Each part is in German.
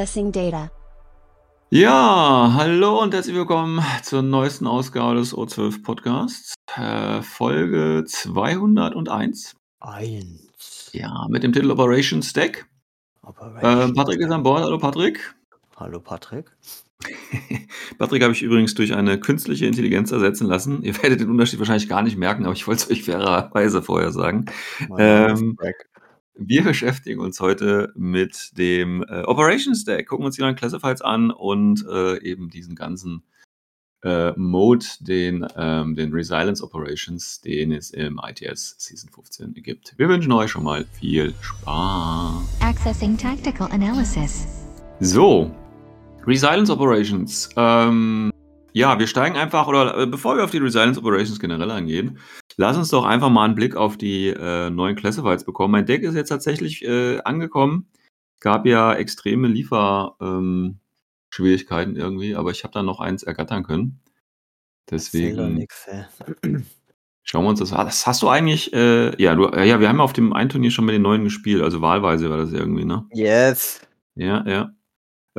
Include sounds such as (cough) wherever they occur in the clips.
Accessing data. Ja, hallo und herzlich willkommen zur neuesten Ausgabe des O12 Podcasts, äh, Folge 201. Eins. Ja, mit dem Titel Operation Stack. Operation Äh, Patrick ist an Bord. Hallo Patrick. Hallo Patrick. (laughs) Patrick habe ich übrigens durch eine künstliche Intelligenz ersetzen lassen. Ihr werdet den Unterschied wahrscheinlich gar nicht merken, aber ich wollte es euch fairerweise vorher sagen. Ähm. Wir beschäftigen uns heute mit dem äh, Operation Stack, gucken uns die neuen Classifieds an und äh, eben diesen ganzen äh, Mode, den, ähm, den Resilience Operations, den es im ITS Season 15 gibt. Wir wünschen euch schon mal viel Spaß. Accessing tactical analysis. So, Resilience Operations. Ähm, ja, wir steigen einfach, oder äh, bevor wir auf die Resilience Operations generell eingehen, lass uns doch einfach mal einen Blick auf die äh, neuen Classifieds bekommen. Mein Deck ist jetzt tatsächlich äh, angekommen. Gab ja extreme Lieferschwierigkeiten ähm, Schwierigkeiten irgendwie, aber ich habe da noch eins ergattern können. Deswegen nix, (clears throat) schauen wir uns das an. Das hast du eigentlich, äh, ja, du, ja, wir haben ja auf dem einen Turnier schon mit den neuen gespielt, also wahlweise war das irgendwie, ne? Yes. Ja, ja.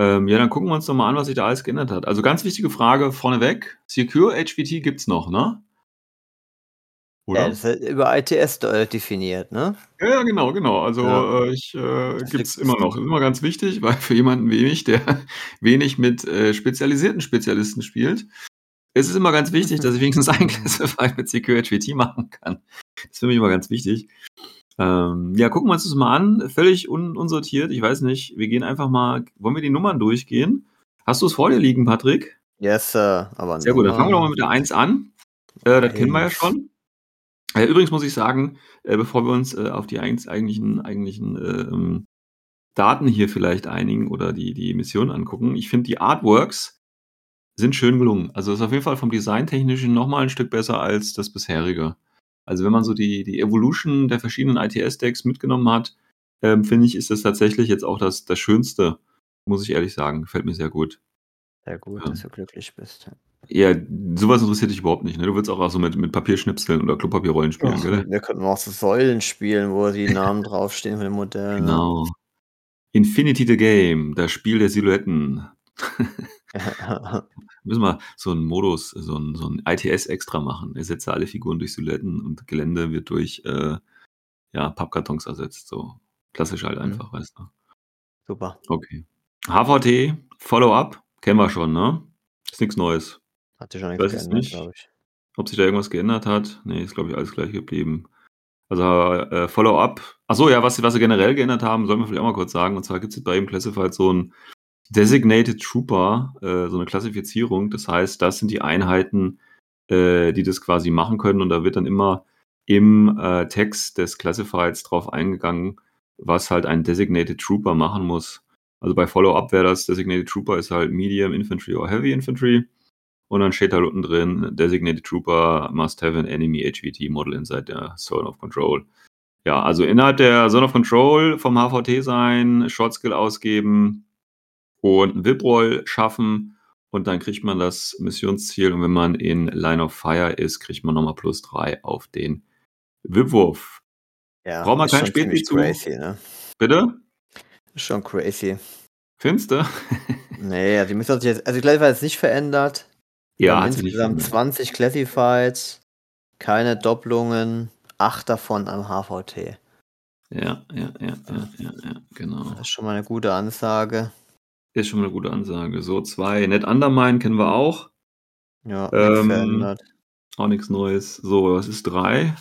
Ähm, ja, dann gucken wir uns doch mal an, was sich da alles geändert hat. Also ganz wichtige Frage vorneweg. Secure HVT gibt's noch, ne? Ja, Oder? das ist über ITS äh, definiert, ne? Ja, ja, genau, genau. Also Ja. äh, ich äh, gibt's liegt- immer noch. Ist immer ganz wichtig, weil für jemanden wie mich, der (laughs) wenig mit äh, spezialisierten Spezialisten spielt, ist es immer ganz wichtig, dass ich wenigstens (laughs) ein Classified mit Secure HVT machen kann. Das ist für mich immer ganz wichtig. Ähm, ja, gucken wir uns das mal an. Völlig un unsortiert. Ich weiß nicht. Wir gehen einfach mal. Wollen wir die Nummern durchgehen? Hast du es vor dir liegen, Patrick? Yes, Sir. Aber Sehr gut, dann fangen wir doch mal mit der 1 an. Äh, das kennen wir ja schon. Äh, übrigens muss ich sagen, äh, bevor wir uns äh, auf die eins, eigentlichen, eigentlichen äh, ähm, Daten hier vielleicht einigen oder die, die Mission angucken, ich finde die Artworks sind schön gelungen. Also ist auf jeden Fall vom Designtechnischen nochmal ein Stück besser als das bisherige. Also wenn man so die, die Evolution der verschiedenen ITS-Decks mitgenommen hat, ähm, finde ich, ist das tatsächlich jetzt auch das, das Schönste, muss ich ehrlich sagen. Gefällt mir sehr gut. Sehr gut, Ja. dass du glücklich bist. Ja, sowas interessiert dich überhaupt nicht. Ne? Du willst auch, auch so mit, mit Papierschnipseln oder Klopapierrollen spielen, Ach, gell? wir könnten auch so Säulen spielen, wo die Namen draufstehen von den Modellen. Genau. Infinity the Game, das Spiel der Silhouetten. (laughs) (laughs) Müssen wir so einen Modus, so ein, so ein ITS extra machen. Ersetze alle Figuren durch Silhouetten und Gelände wird durch äh, ja, Pappkartons ersetzt. So klassisch halt Mhm. einfach, weißt du. Super. Okay. HVT, Follow-up, kennen wir schon, ne? Ist nichts Neues. Hat sich schon Weiß nichts es geändert, nicht. glaube ich. Ob sich da irgendwas geändert hat? Nee, ist, glaube ich, alles gleich geblieben. Also äh, Follow-up. Achso, ja, was, sie- was sie generell geändert haben, sollen wir vielleicht auch mal kurz sagen. Und zwar gibt es bei ihm Classified so ein Designated Trooper, äh, so eine Klassifizierung. Das heißt, das sind die Einheiten, äh, die das quasi machen können. Und da wird dann immer im äh, Text des Classifieds drauf eingegangen, was halt ein Designated Trooper machen muss. Also bei Follow-up wäre das Designated Trooper ist halt Medium Infantry or Heavy Infantry. Und dann steht halt unten drin, Designated Trooper must have an enemy HVT model inside der Zone of Control. Ja, also innerhalb der Zone of Control vom HVT sein, Short Skill ausgeben und einen VIP-Roll schaffen und dann kriegt man das Missionsziel und wenn man in Line of Fire ist, kriegt man nochmal plus drei auf den VIP-Wurf. Ja, Braucht man kein ziemlich zu? crazy, ne? Bitte? Ist schon crazy. Findest du? Nee, also die hat sich jetzt, also die Classified ist nicht verändert. Ja, insgesamt verändert. 20 Classifieds, keine Doppelungen, acht davon am HVT. Ja, ja, ja, ja, ja, ja, genau. Das ist schon mal eine gute Ansage. Ist schon mal eine gute Ansage. So, zwei. Net Undermine kennen wir auch. Ja, Ähm, verändert. Auch nichts Neues. So, was ist drei?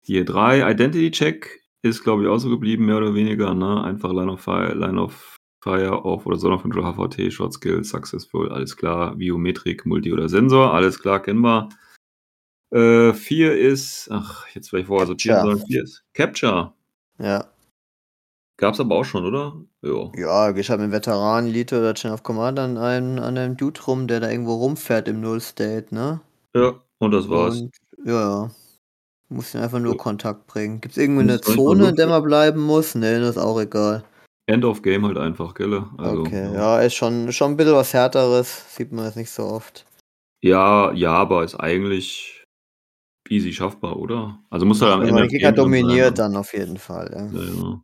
Hier, drei. Identity Check ist, glaube ich, auch so geblieben, mehr oder weniger. Ne? Einfach Line of Fire, Line of Fire auf oder Zone of Control HVT, Short Skill, Successful, alles klar. Biometrik, Multi oder Sensor, alles klar, kennen wir. Äh, vier ist, ach, jetzt vielleicht vorher sortieren sollen. Vier ist Capture. Ja, Gab's aber auch schon, oder? Ja. Ja, gehst halt mit Veteran, Elite oder Chain of Command an einem, an einem Dude rum, der da irgendwo rumfährt im Null-State, ne? Ja, und das war's. Und ja, ja. Muss ihn einfach nur So. Kontakt bringen. Gibt's irgendwie eine Zone, in der man bleiben muss? Nee, das ist auch egal. End of Game halt einfach, gell? Also, Okay, ja, ist schon, schon ein bisschen was härteres. Sieht man jetzt nicht so oft. Ja, ja, aber ist eigentlich easy schaffbar, oder? Also muss halt am Wenn Ende den Gegner dann sein, dominiert, ne? dann auf jeden Fall, ja. Ja, ja.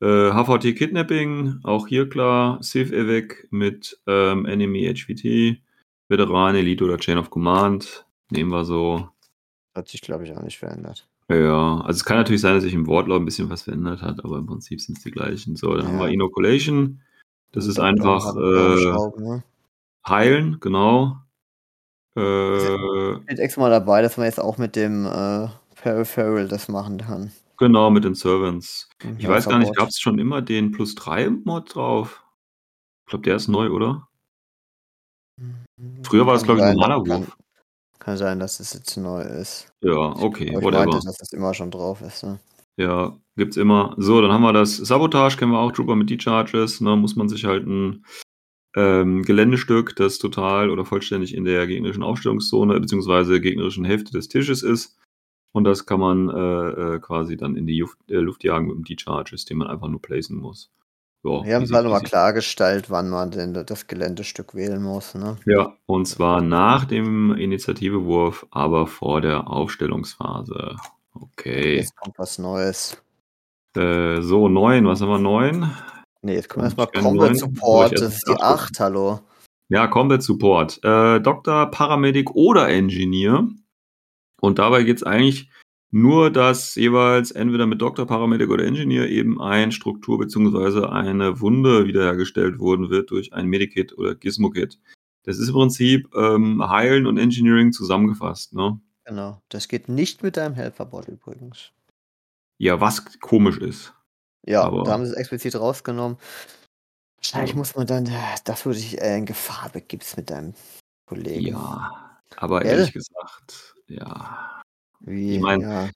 Äh, HVT Kidnapping, auch hier klar. Civ Evac mit ähm, Enemy HVT, Veteran, Elite oder Chain of Command. Nehmen wir so. Hat sich, glaube ich, auch nicht verändert. Ja, also es kann natürlich sein, dass sich im Wortlaut ein bisschen was verändert hat, aber im Prinzip sind es die gleichen. So, dann haben Ja. wir Inoculation. Das ist einfach äh, ne? heilen, genau. Äh, Steht extra mal dabei, dass man jetzt auch mit dem äh, Peripheral das machen kann. Genau, mit den Servants. Im Ich weiß gar nicht, gab es schon immer den Plus 3 Mod drauf? Ich glaube, der ist neu, oder? Früher war es, glaube ich, ein normaler kann- Wurf. Kann sein, dass es jetzt neu ist. Ja, okay, ich whatever. meinte, dass das immer schon drauf ist. Ne? Ja, gibt's immer. So, dann haben wir das Sabotage, kennen wir auch, Trooper mit D-Charges. Ne, muss man sich halt ein ähm, Geländestück, das total oder vollständig in der gegnerischen Aufstellungszone beziehungsweise gegnerischen Hälfte des Tisches ist. Und das kann man äh, äh, quasi dann in die Luft, äh, Luft jagen mit dem D-Charges, den man einfach nur placen muss. Ja, Wir haben es halt nochmal klargestellt, wann man denn das Geländestück wählen muss. Ne? Ja, und zwar nach dem Initiativewurf, aber vor der Aufstellungsphase. Okay. Jetzt kommt was Neues. Äh, so, neun, was haben wir? Neun? Ne, jetzt kommt Hab erstmal Combat Support. Das ist die acht 8, hallo. Ja, Combat Support. Äh, Doktor, Paramedic oder Engineer. Und dabei geht es eigentlich nur, dass jeweils entweder mit Doktor, Paramedic oder Engineer eben ein Struktur bzw. eine Wunde wiederhergestellt worden wird durch ein Medikit oder Gizmo-Kit. Das ist im Prinzip ähm, Heilen und Engineering zusammengefasst. Ne? Genau. Das geht nicht mit deinem Helferbot übrigens. Ja, was komisch ist. Ja, Aber- da haben sie es explizit rausgenommen. Wahrscheinlich Ja. muss man dann, äh, dass du dich äh, in Gefahr begibst mit deinem Kollegen. Ja, aber ehrlich gesagt, ja. Wie, Ich mein, ja.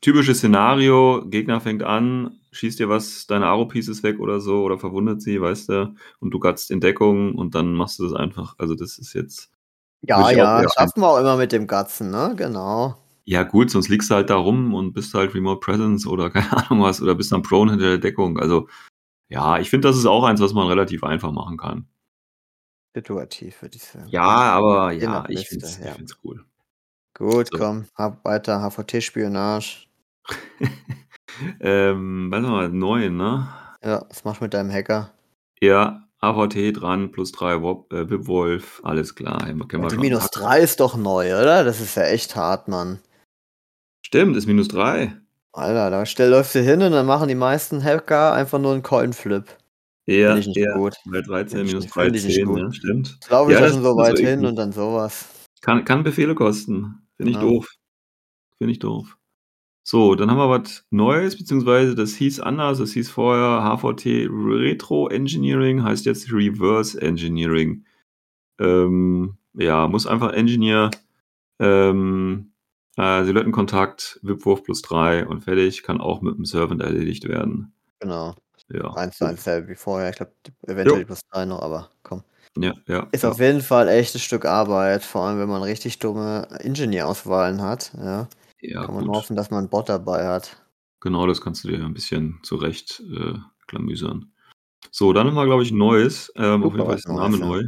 Typisches Szenario, Gegner fängt an, schießt dir was, deine Aro-Pieces weg oder so oder verwundet sie, weißt du, und du gatzt in Deckung und dann machst du das einfach. Also das ist jetzt, Ja, auch ja, eher schaffen wir auch immer mit dem Gatzen, ne? Genau. ja gut, sonst liegst du halt da rum und bist halt Remote Presence oder (laughs) keine Ahnung was oder bist dann prone hinter der Deckung. Also ja, ich finde, das ist auch eins, was man relativ einfach machen kann. Situativ, würde ich sagen. Ja, aber ja, ich finde es ja. cool. Gut, So. komm, hab weiter. HVT-Spionage. (laughs) ähm, warte mal, neun, ne? Ja, was machst du mit deinem Hacker? Ja, AVT dran, plus drei Wop, äh, Wolf, alles klar. Die schon. minus 3 ist doch neu, oder? Das ist ja echt hart, Mann. Stimmt, ist minus drei. Alter, da stell, läufst du hin und dann machen die meisten Hacker einfach nur einen Coin-Flip. Ja, ich nicht ja. gut. Bei 13 Find ich minus nicht- find ich nicht 13, gut. ne? Stimmt. Laufe ich Ja, das schon so weit hin und dann sowas. Kann, kann Befehle kosten. Finde ich Ja. doof. Finde ich doof. So, dann haben wir was Neues, beziehungsweise das hieß anders. Das hieß vorher HVT Retro Engineering, heißt jetzt Reverse Engineering. Ähm, ja, muss einfach Engineer, ähm, äh, Silhouettenkontakt, Wipwurf plus 3 und fertig. Kann auch mit dem Servant erledigt werden. Genau. Ja. Eins zu eins wie vorher. Ich glaube, eventuell Jo. plus 3 noch, aber. Ja, ja. Ist ja. auf jeden Fall echt ein Stück Arbeit, vor allem wenn man richtig dumme Ingenieur-Auswahlen hat. Ja, ja, kann man gut. hoffen, dass man einen Bot dabei hat. Genau, das kannst du dir ein bisschen zurecht äh, klamüsern. So, dann haben wir, glaube ich, ein neues. Ähm, auf jeden Fall ist der Name neu.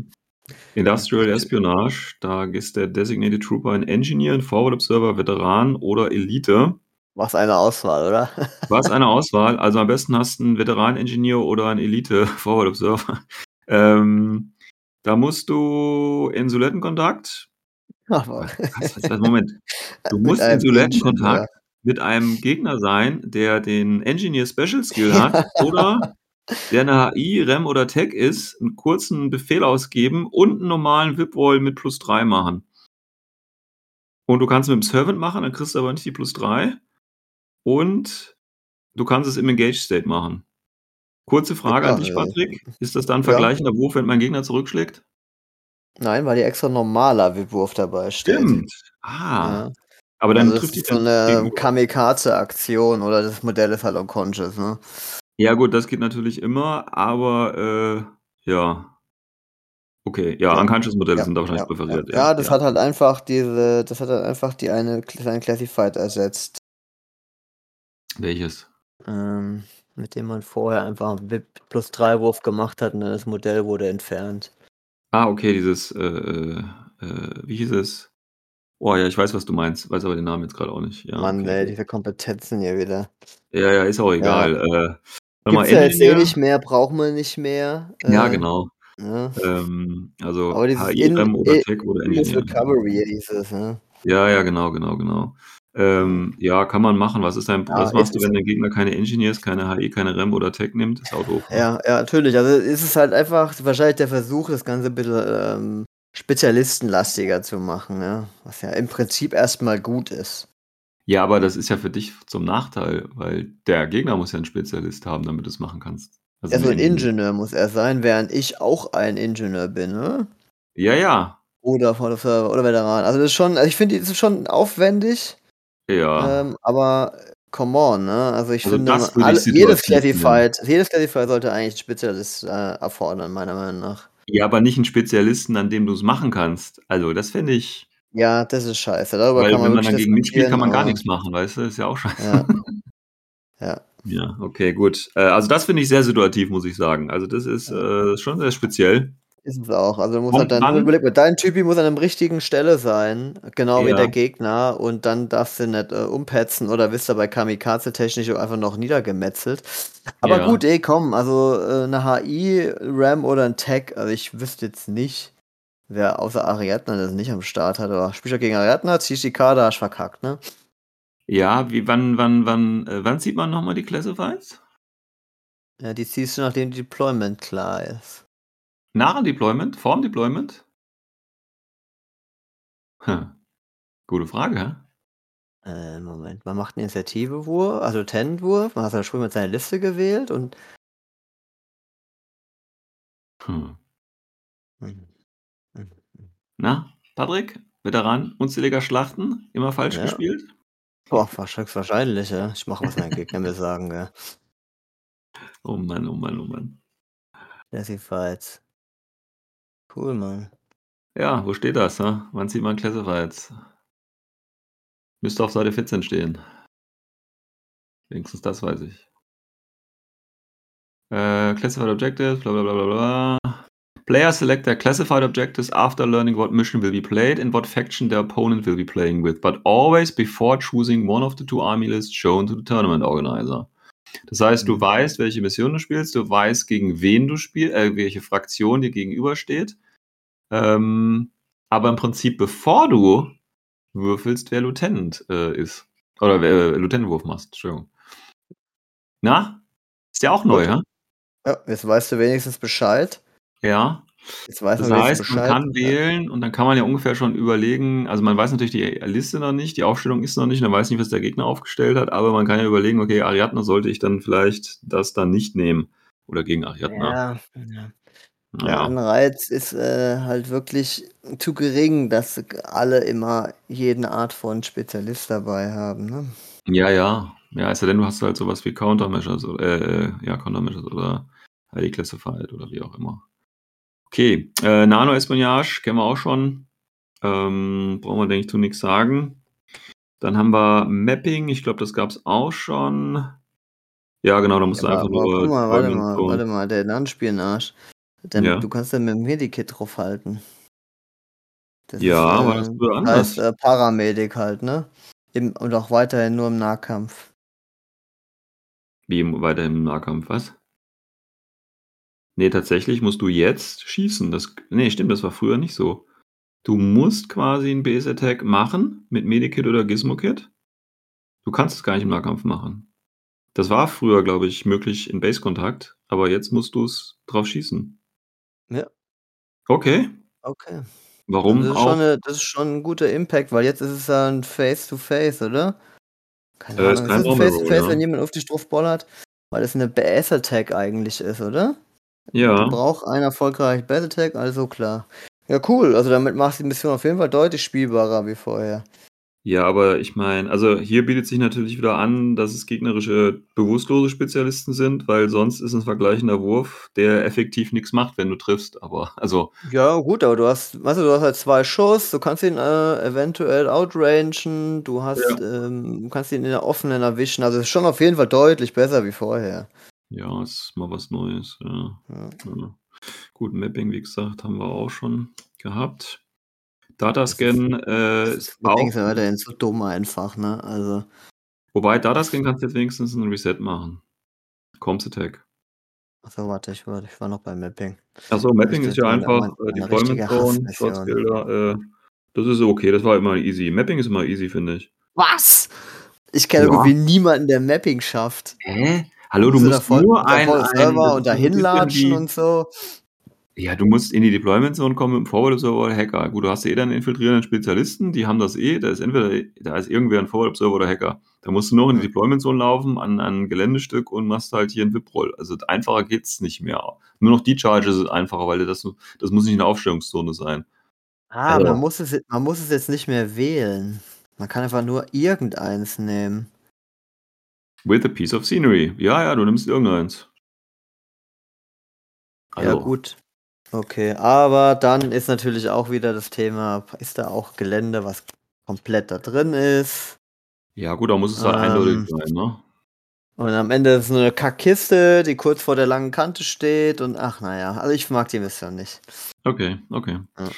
Industrial Espionage. Da ist der Designated Trooper ein Engineer, ein Forward Observer, Veteran oder Elite. Was eine Auswahl, oder? (laughs) Was eine Auswahl. Also am besten hast du einen Veteran-Engineer oder einen Elite Forward Observer. Ähm, da musst du in Sulettenkontakt. Aber Was, was, Moment. (laughs) Du Mit musst in einem Sulettenkontakt mit einem Gegner sein, der den Engineer Special Skill (laughs) hat oder der eine HI, REM oder Tech ist, einen kurzen Befehl ausgeben und einen normalen VIP-Wall mit plus 3 machen. Und du kannst mit dem Servant machen, dann kriegst du aber nicht die plus 3. Und du kannst es im Engage State machen. Kurze Frage Ja, an dich, Patrick. Ist das dann ja. vergleichender Wurf, wenn mein Gegner zurückschlägt? Nein, weil die extra normaler Wurf dabei steht. Stimmt. Ah. Ja. Aber dann Also das trifft dich ist so eine. Kamikaze-Aktion oder das Modell ist halt unconscious, ne? Ja gut, das geht natürlich immer, aber, äh, ja. Okay, ja, Ja. unconscious Modelle Ja, sind da wahrscheinlich ja, präferiert, Ja, das hat halt einfach diese, das hat halt einfach die eine kleine Classified ersetzt, Welches? ähm, mit dem man vorher einfach einen VIP plus 3 Wurf gemacht hat und dann das Modell wurde entfernt. Ah, okay, dieses, äh, äh, wie hieß es? Oh ja, ich weiß, was du meinst, weiß aber den Namen jetzt gerade auch nicht. Ja, Mann, okay. ey, diese Kompetenzen hier wieder. Ja, ja, ist auch egal. Äh, warte mal, Gibt's ja jetzt eh nicht mehr, braucht man nicht mehr. Ja, äh, genau. ne? Ähm, also Aber dieses HI, in, REM oder Tech oder Engineer. Recovery hieß es, ne? Ja, ja, genau, genau, genau. Ähm, ja, kann man machen. Was ist dein, Ja, was machst du, wenn der Gegner keine Engineers, keine HI, keine REM oder Tech nimmt? Auch doof. ne? Ja, ja, natürlich. Also ist es halt einfach wahrscheinlich der Versuch, das Ganze ein bisschen ähm, spezialistenlastiger zu machen, ja. Was ja im Prinzip erstmal gut ist. Ja, aber das ist ja für dich zum Nachteil, weil der Gegner muss ja einen Spezialist haben, damit du es machen kannst. Also ein Engineer. Ingenieur muss er sein, während ich auch ein Ingenieur bin, ne? Ja, ja. Oder Server oder Veteran. Also das ist schon, also ich finde, das ist schon aufwendig, Ja. ähm, aber come on, ne? Also ich Also finde, das alle, jedes Classified, jedes Classified sollte eigentlich einen Spezialist äh, erfordern, meiner Meinung nach. ja, aber nicht einen Spezialisten, an dem du es machen kannst. Also, das finde ich, Ja, das ist scheiße. Darüber weil kann man wenn man wirklich dagegen mitspielt, kann man gar nichts machen, weißt du? Ist ja auch scheiße. Ja. (laughs) Ja. Ja, okay, gut. Äh, also das finde ich sehr situativ, muss ich sagen. Also das ist äh, schon sehr speziell. Ist es auch. Also muss halt dann, an. überleg mal, dein Typi muss an der richtigen Stelle sein, genau wie Ja. der Gegner, und dann darfst du nicht äh, umpetzen oder bist du bei Kamikaze technisch einfach noch niedergemetzelt. Aber Ja. gut, ey, komm, also äh, eine HI, RAM oder ein Tech, also ich wüsste jetzt nicht, wer außer Ariadne das nicht am Start hat, aber spielst du gegen Ariadne, ziehst die Karte, hast verkackt, ne? Ja, wie wann, wann, wann, äh, wann sieht man nochmal die Classifieds? Ja, die ziehst du, nachdem die Deployment klar ist. Nach dem Deployment? Vorm Deployment? Hm. Gute Frage, hä? Äh, Moment, man macht einen Initiativewurf, also Tenwurf, man hat dann schon mit seiner Liste gewählt und Hm. Hm. Hm. Na, Patrick? Veteran unzähliger Schlachten? Immer falsch Ja. gespielt? Boah, wahrscheinlich, wahrscheinlich, ja. Ich mache, was mein Gegner mir sagen, ja. (laughs) Oh Mann, oh Mann, oh Mann. Classifieds. Cool, Mann. Ja, wo steht das? Hä? Wann sieht man Classifieds? Müsste auf Seite 14 stehen. Wenigstens das weiß ich. Äh, classified Objectives, bla bla bla bla bla. Players select their classified objectives after learning what mission will be played and what faction their opponent will be playing with, but always before choosing one of the two army lists shown to the tournament organizer. Das heißt, du Mhm. weißt, welche Mission du spielst, du weißt, gegen wen du spielst, äh, welche Fraktion dir gegenübersteht. Ähm, aber im Prinzip, bevor du würfelst, wer Lieutenant äh, ist. Oder wer äh, Lieutenant-Wurf machst, Entschuldigung. Na? Ist ja auch neu, ja? Ja, jetzt weißt du wenigstens Bescheid. Ja. Jetzt weiß Das man heißt, man kann wählen und dann kann man ja ungefähr schon überlegen, also man weiß natürlich die Liste noch nicht, die Aufstellung ist noch nicht, man weiß nicht, was der Gegner aufgestellt hat, aber man kann ja überlegen, okay, Ariadne sollte ich dann vielleicht das dann nicht nehmen. Oder gegen Ariadne. Ja, ja. Der Ja. Anreiz ist äh, halt wirklich zu gering, dass alle immer jeden Art von Spezialist dabei haben. Ne? Ja, ja. Ja, es sei denn, du hast halt sowas wie Countermeasures oder, äh, ja, Countermeasures oder Highly Classified oder wie auch immer. Okay, äh, Nano-Espionage kennen wir auch schon. Ähm, brauchen wir, denke ich, zu nichts sagen. Dann haben wir Mapping, ich glaube, das gab es auch schon. Ja, genau, da musst Ja, du aber, einfach aber nur. guck mal, warte mal, warte mal, der Landspionage. Dann, Ja. Du kannst dann mit dem Medikit draufhalten. Das Ja, aber das ist früher das anders. heißt äh, Paramedic halt, ne? Im, und auch weiterhin nur im Nahkampf. Wie im, weiter im Nahkampf, was? Nee, tatsächlich musst du jetzt schießen. Das, nee, stimmt, das war früher nicht so. Du musst quasi einen Base-Attack machen mit Medikit oder Gizmo-Kit. Du kannst es gar nicht im Nahkampf machen. Das war früher, glaube ich, möglich in Base-Kontakt, aber jetzt musst du es drauf schießen. Ja. Okay. Okay. Warum das, ist auch? schon eine, das ist schon ein guter Impact, weil jetzt ist es ja ein Face-to-Face, oder? Keine Äh, ist Ahnung. Ist es ein Face-to-Face, Roll, wenn jemand auf dich drauf bollert? Weil es eine BS-Attack eigentlich ist, oder? ja. Braucht einen erfolgreichen BS-Attack, also klar. Ja, cool. Also damit machst du die Mission auf jeden Fall deutlich spielbarer wie vorher. Ja, aber ich meine, also hier bietet sich natürlich wieder an, dass es gegnerische bewusstlose Spezialisten sind, weil sonst ist ein vergleichender Wurf, der effektiv nichts macht, wenn du triffst. Aber also, Ja, gut, aber du hast, weißt du, du hast halt zwei Schuss, du kannst ihn äh, eventuell outrangen, du hast, ähm, du kannst ihn in der offenen erwischen. Also es ist schon auf jeden Fall deutlich besser wie vorher. ja, ist mal was Neues. Ja. Ja. Ja. Gut, Mapping, wie gesagt, haben wir auch schon gehabt. Datascan äh, ist denke, auch, weiterhin so dumm einfach, ne? Also, wobei Datascan kannst du jetzt wenigstens ein Reset machen. Comms Attack. achso, warte, ich war, ich war noch beim Mapping. Achso, Mapping ist ja einfach äh, Deployment richtige Zone. Shotskilder, äh, das ist okay, das war immer easy. Mapping ist immer easy, finde ich. Was? Ich kenne Ja. irgendwie niemanden, der Mapping schafft. Hä? Hallo, du So musst davon- nur davon ein, ein Server das und dahin latschen und so. Ja, du musst in die Deployment Zone kommen mit dem Forward Observer oder Hacker. Gut, du hast ja eh dann infiltrierenden Spezialisten, die haben das eh. Da ist entweder da ist irgendwer ein Forward Observer oder Hacker. Da musst du noch in die Deployment Zone laufen, an, an ein Geländestück und machst halt hier einen VIP-Roll. Also einfacher geht's nicht mehr. Nur noch die Charges ist einfacher, weil das, das muss nicht eine Aufstellungszone sein. Ah, Also- man, muss es, man muss es jetzt nicht mehr wählen. Man kann einfach nur irgendeins nehmen. With a piece of scenery. Ja, ja, du nimmst irgendeins. Ja, Also, gut. Okay, aber dann ist natürlich auch wieder das Thema, ist da auch Gelände, was komplett da drin ist? Ja, gut, da muss es halt Ähm, eindeutig sein, ne? Und am Ende ist nur eine Kackkiste, die kurz vor der langen Kante steht und ach naja, also ich mag die Mission nicht. Okay, okay. Ja.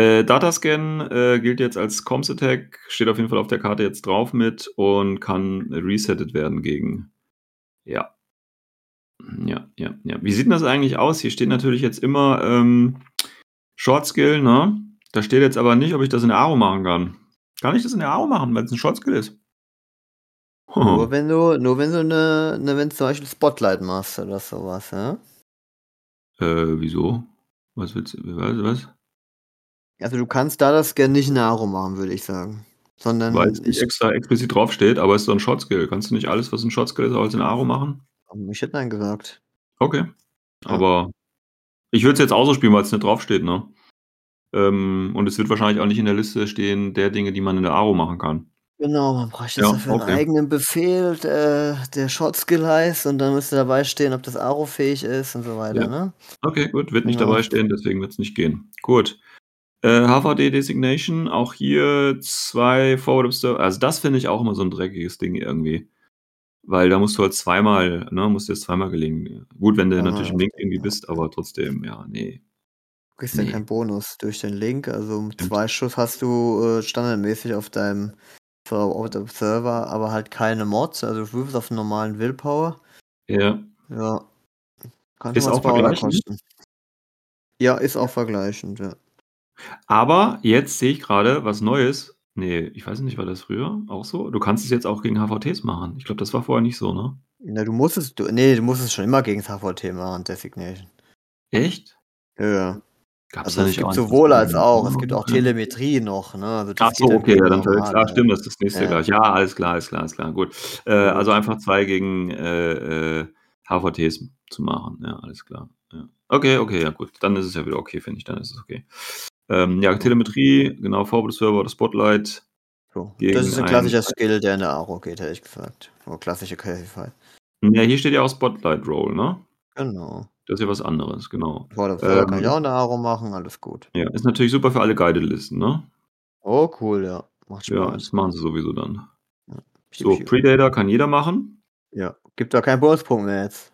Äh, Datascan äh, gilt jetzt als Comms Attack, steht auf jeden Fall auf der Karte jetzt drauf mit und kann resettet werden gegen. Ja. Ja, ja, ja. Wie sieht denn das eigentlich aus? Hier steht natürlich jetzt immer ähm, Short Skill, ne? Da steht jetzt aber nicht, ob ich das in der Aro machen kann. Kann ich das in der Aro machen, weil es ein Short Skill ist? Nur Hm. wenn du, nur wenn du eine, eine wenn du zum Beispiel Spotlight machst oder sowas, ja? Äh, wieso? Was willst du? Was? was? Also du kannst da das gerne nicht in Aro machen, würde ich sagen. Sondern Weil es nicht ich, extra explizit draufsteht, aber es ist so ein Short Skill. Kannst du nicht alles, was ein Short Skill ist, auch als in Aro machen? Ich hätte nein gesagt. Okay. Ja. Aber ich würde es jetzt auch so spielen, weil es nicht draufsteht, ne? Ähm, und es wird wahrscheinlich auch nicht in der Liste stehen, der Dinge, die man in der Aro machen kann. Genau, man bräuchte Ja, jetzt dafür okay. einen eigenen Befehl, der, der Short Skill heißt und dann müsste dabei stehen, ob das Aro-fähig ist und so weiter, Ja. ne? Okay, gut, wird nicht Genau. dabei stehen, deswegen wird es nicht gehen. Gut. Äh, HVD Designation, auch hier zwei Forward Observer. Also das finde ich auch immer so ein dreckiges Ding irgendwie. Weil da musst du halt zweimal, ne, musst dir das zweimal gelingen. Gut, wenn du Zweimal natürlich im Link irgendwie bist, aber trotzdem, ja, nee. Du kriegst Nee. ja keinen Bonus durch den Link. Also Stimmt. zwei Schuss hast du äh, standardmäßig auf deinem Observer, aber halt keine Mods. Also du würfelst auf einen normalen Willpower. Ja. Ja. Kann Ist auch vergleichend? Ja, ist auch vergleichend, ja. Aber jetzt sehe ich gerade was Neues. Nee, ich weiß nicht, war das früher auch so? Du kannst es jetzt auch gegen HVTs machen. Ich glaube, das war vorher nicht so, ne? Na, du musst es, du, nee, du musst es schon immer gegen das HVT machen, Designation. Echt? Ja, ja. Gab's Also da es gibt sowohl als auch. Es gibt auch okay. Telemetrie noch, ne? Also Ach so, okay, ja, dann. Ah, stimmt, das ist das nächste Ja. gleich. Ja, alles klar, alles klar, alles klar. Gut. Äh, also einfach zwei gegen äh, äh, HVTs zu machen. Ja, alles klar. Ja. Okay, okay, ja gut. Dann ist es ja wieder okay, finde ich. Dann ist es okay. Ähm, ja, Telemetrie, genau, Forward Server oder Spotlight. So. Das ist ein klassischer Skill, der in der Aro geht, hätte ich gesagt. Oder klassische Classify. Ja, hier steht ja auch Spotlight Roll, ne? Genau. Das ist ja was anderes, genau. Vor der Server kann Ähm, ich auch in der Aro machen, alles gut. Ja, ist natürlich super für alle Guided-Listen, ne? Oh, cool, ja. Macht Ja, Spaß. das machen sie sowieso dann. Piu, So. Predator kann jeder machen. Ja. Gibt da keinen Bonuspunkt mehr jetzt.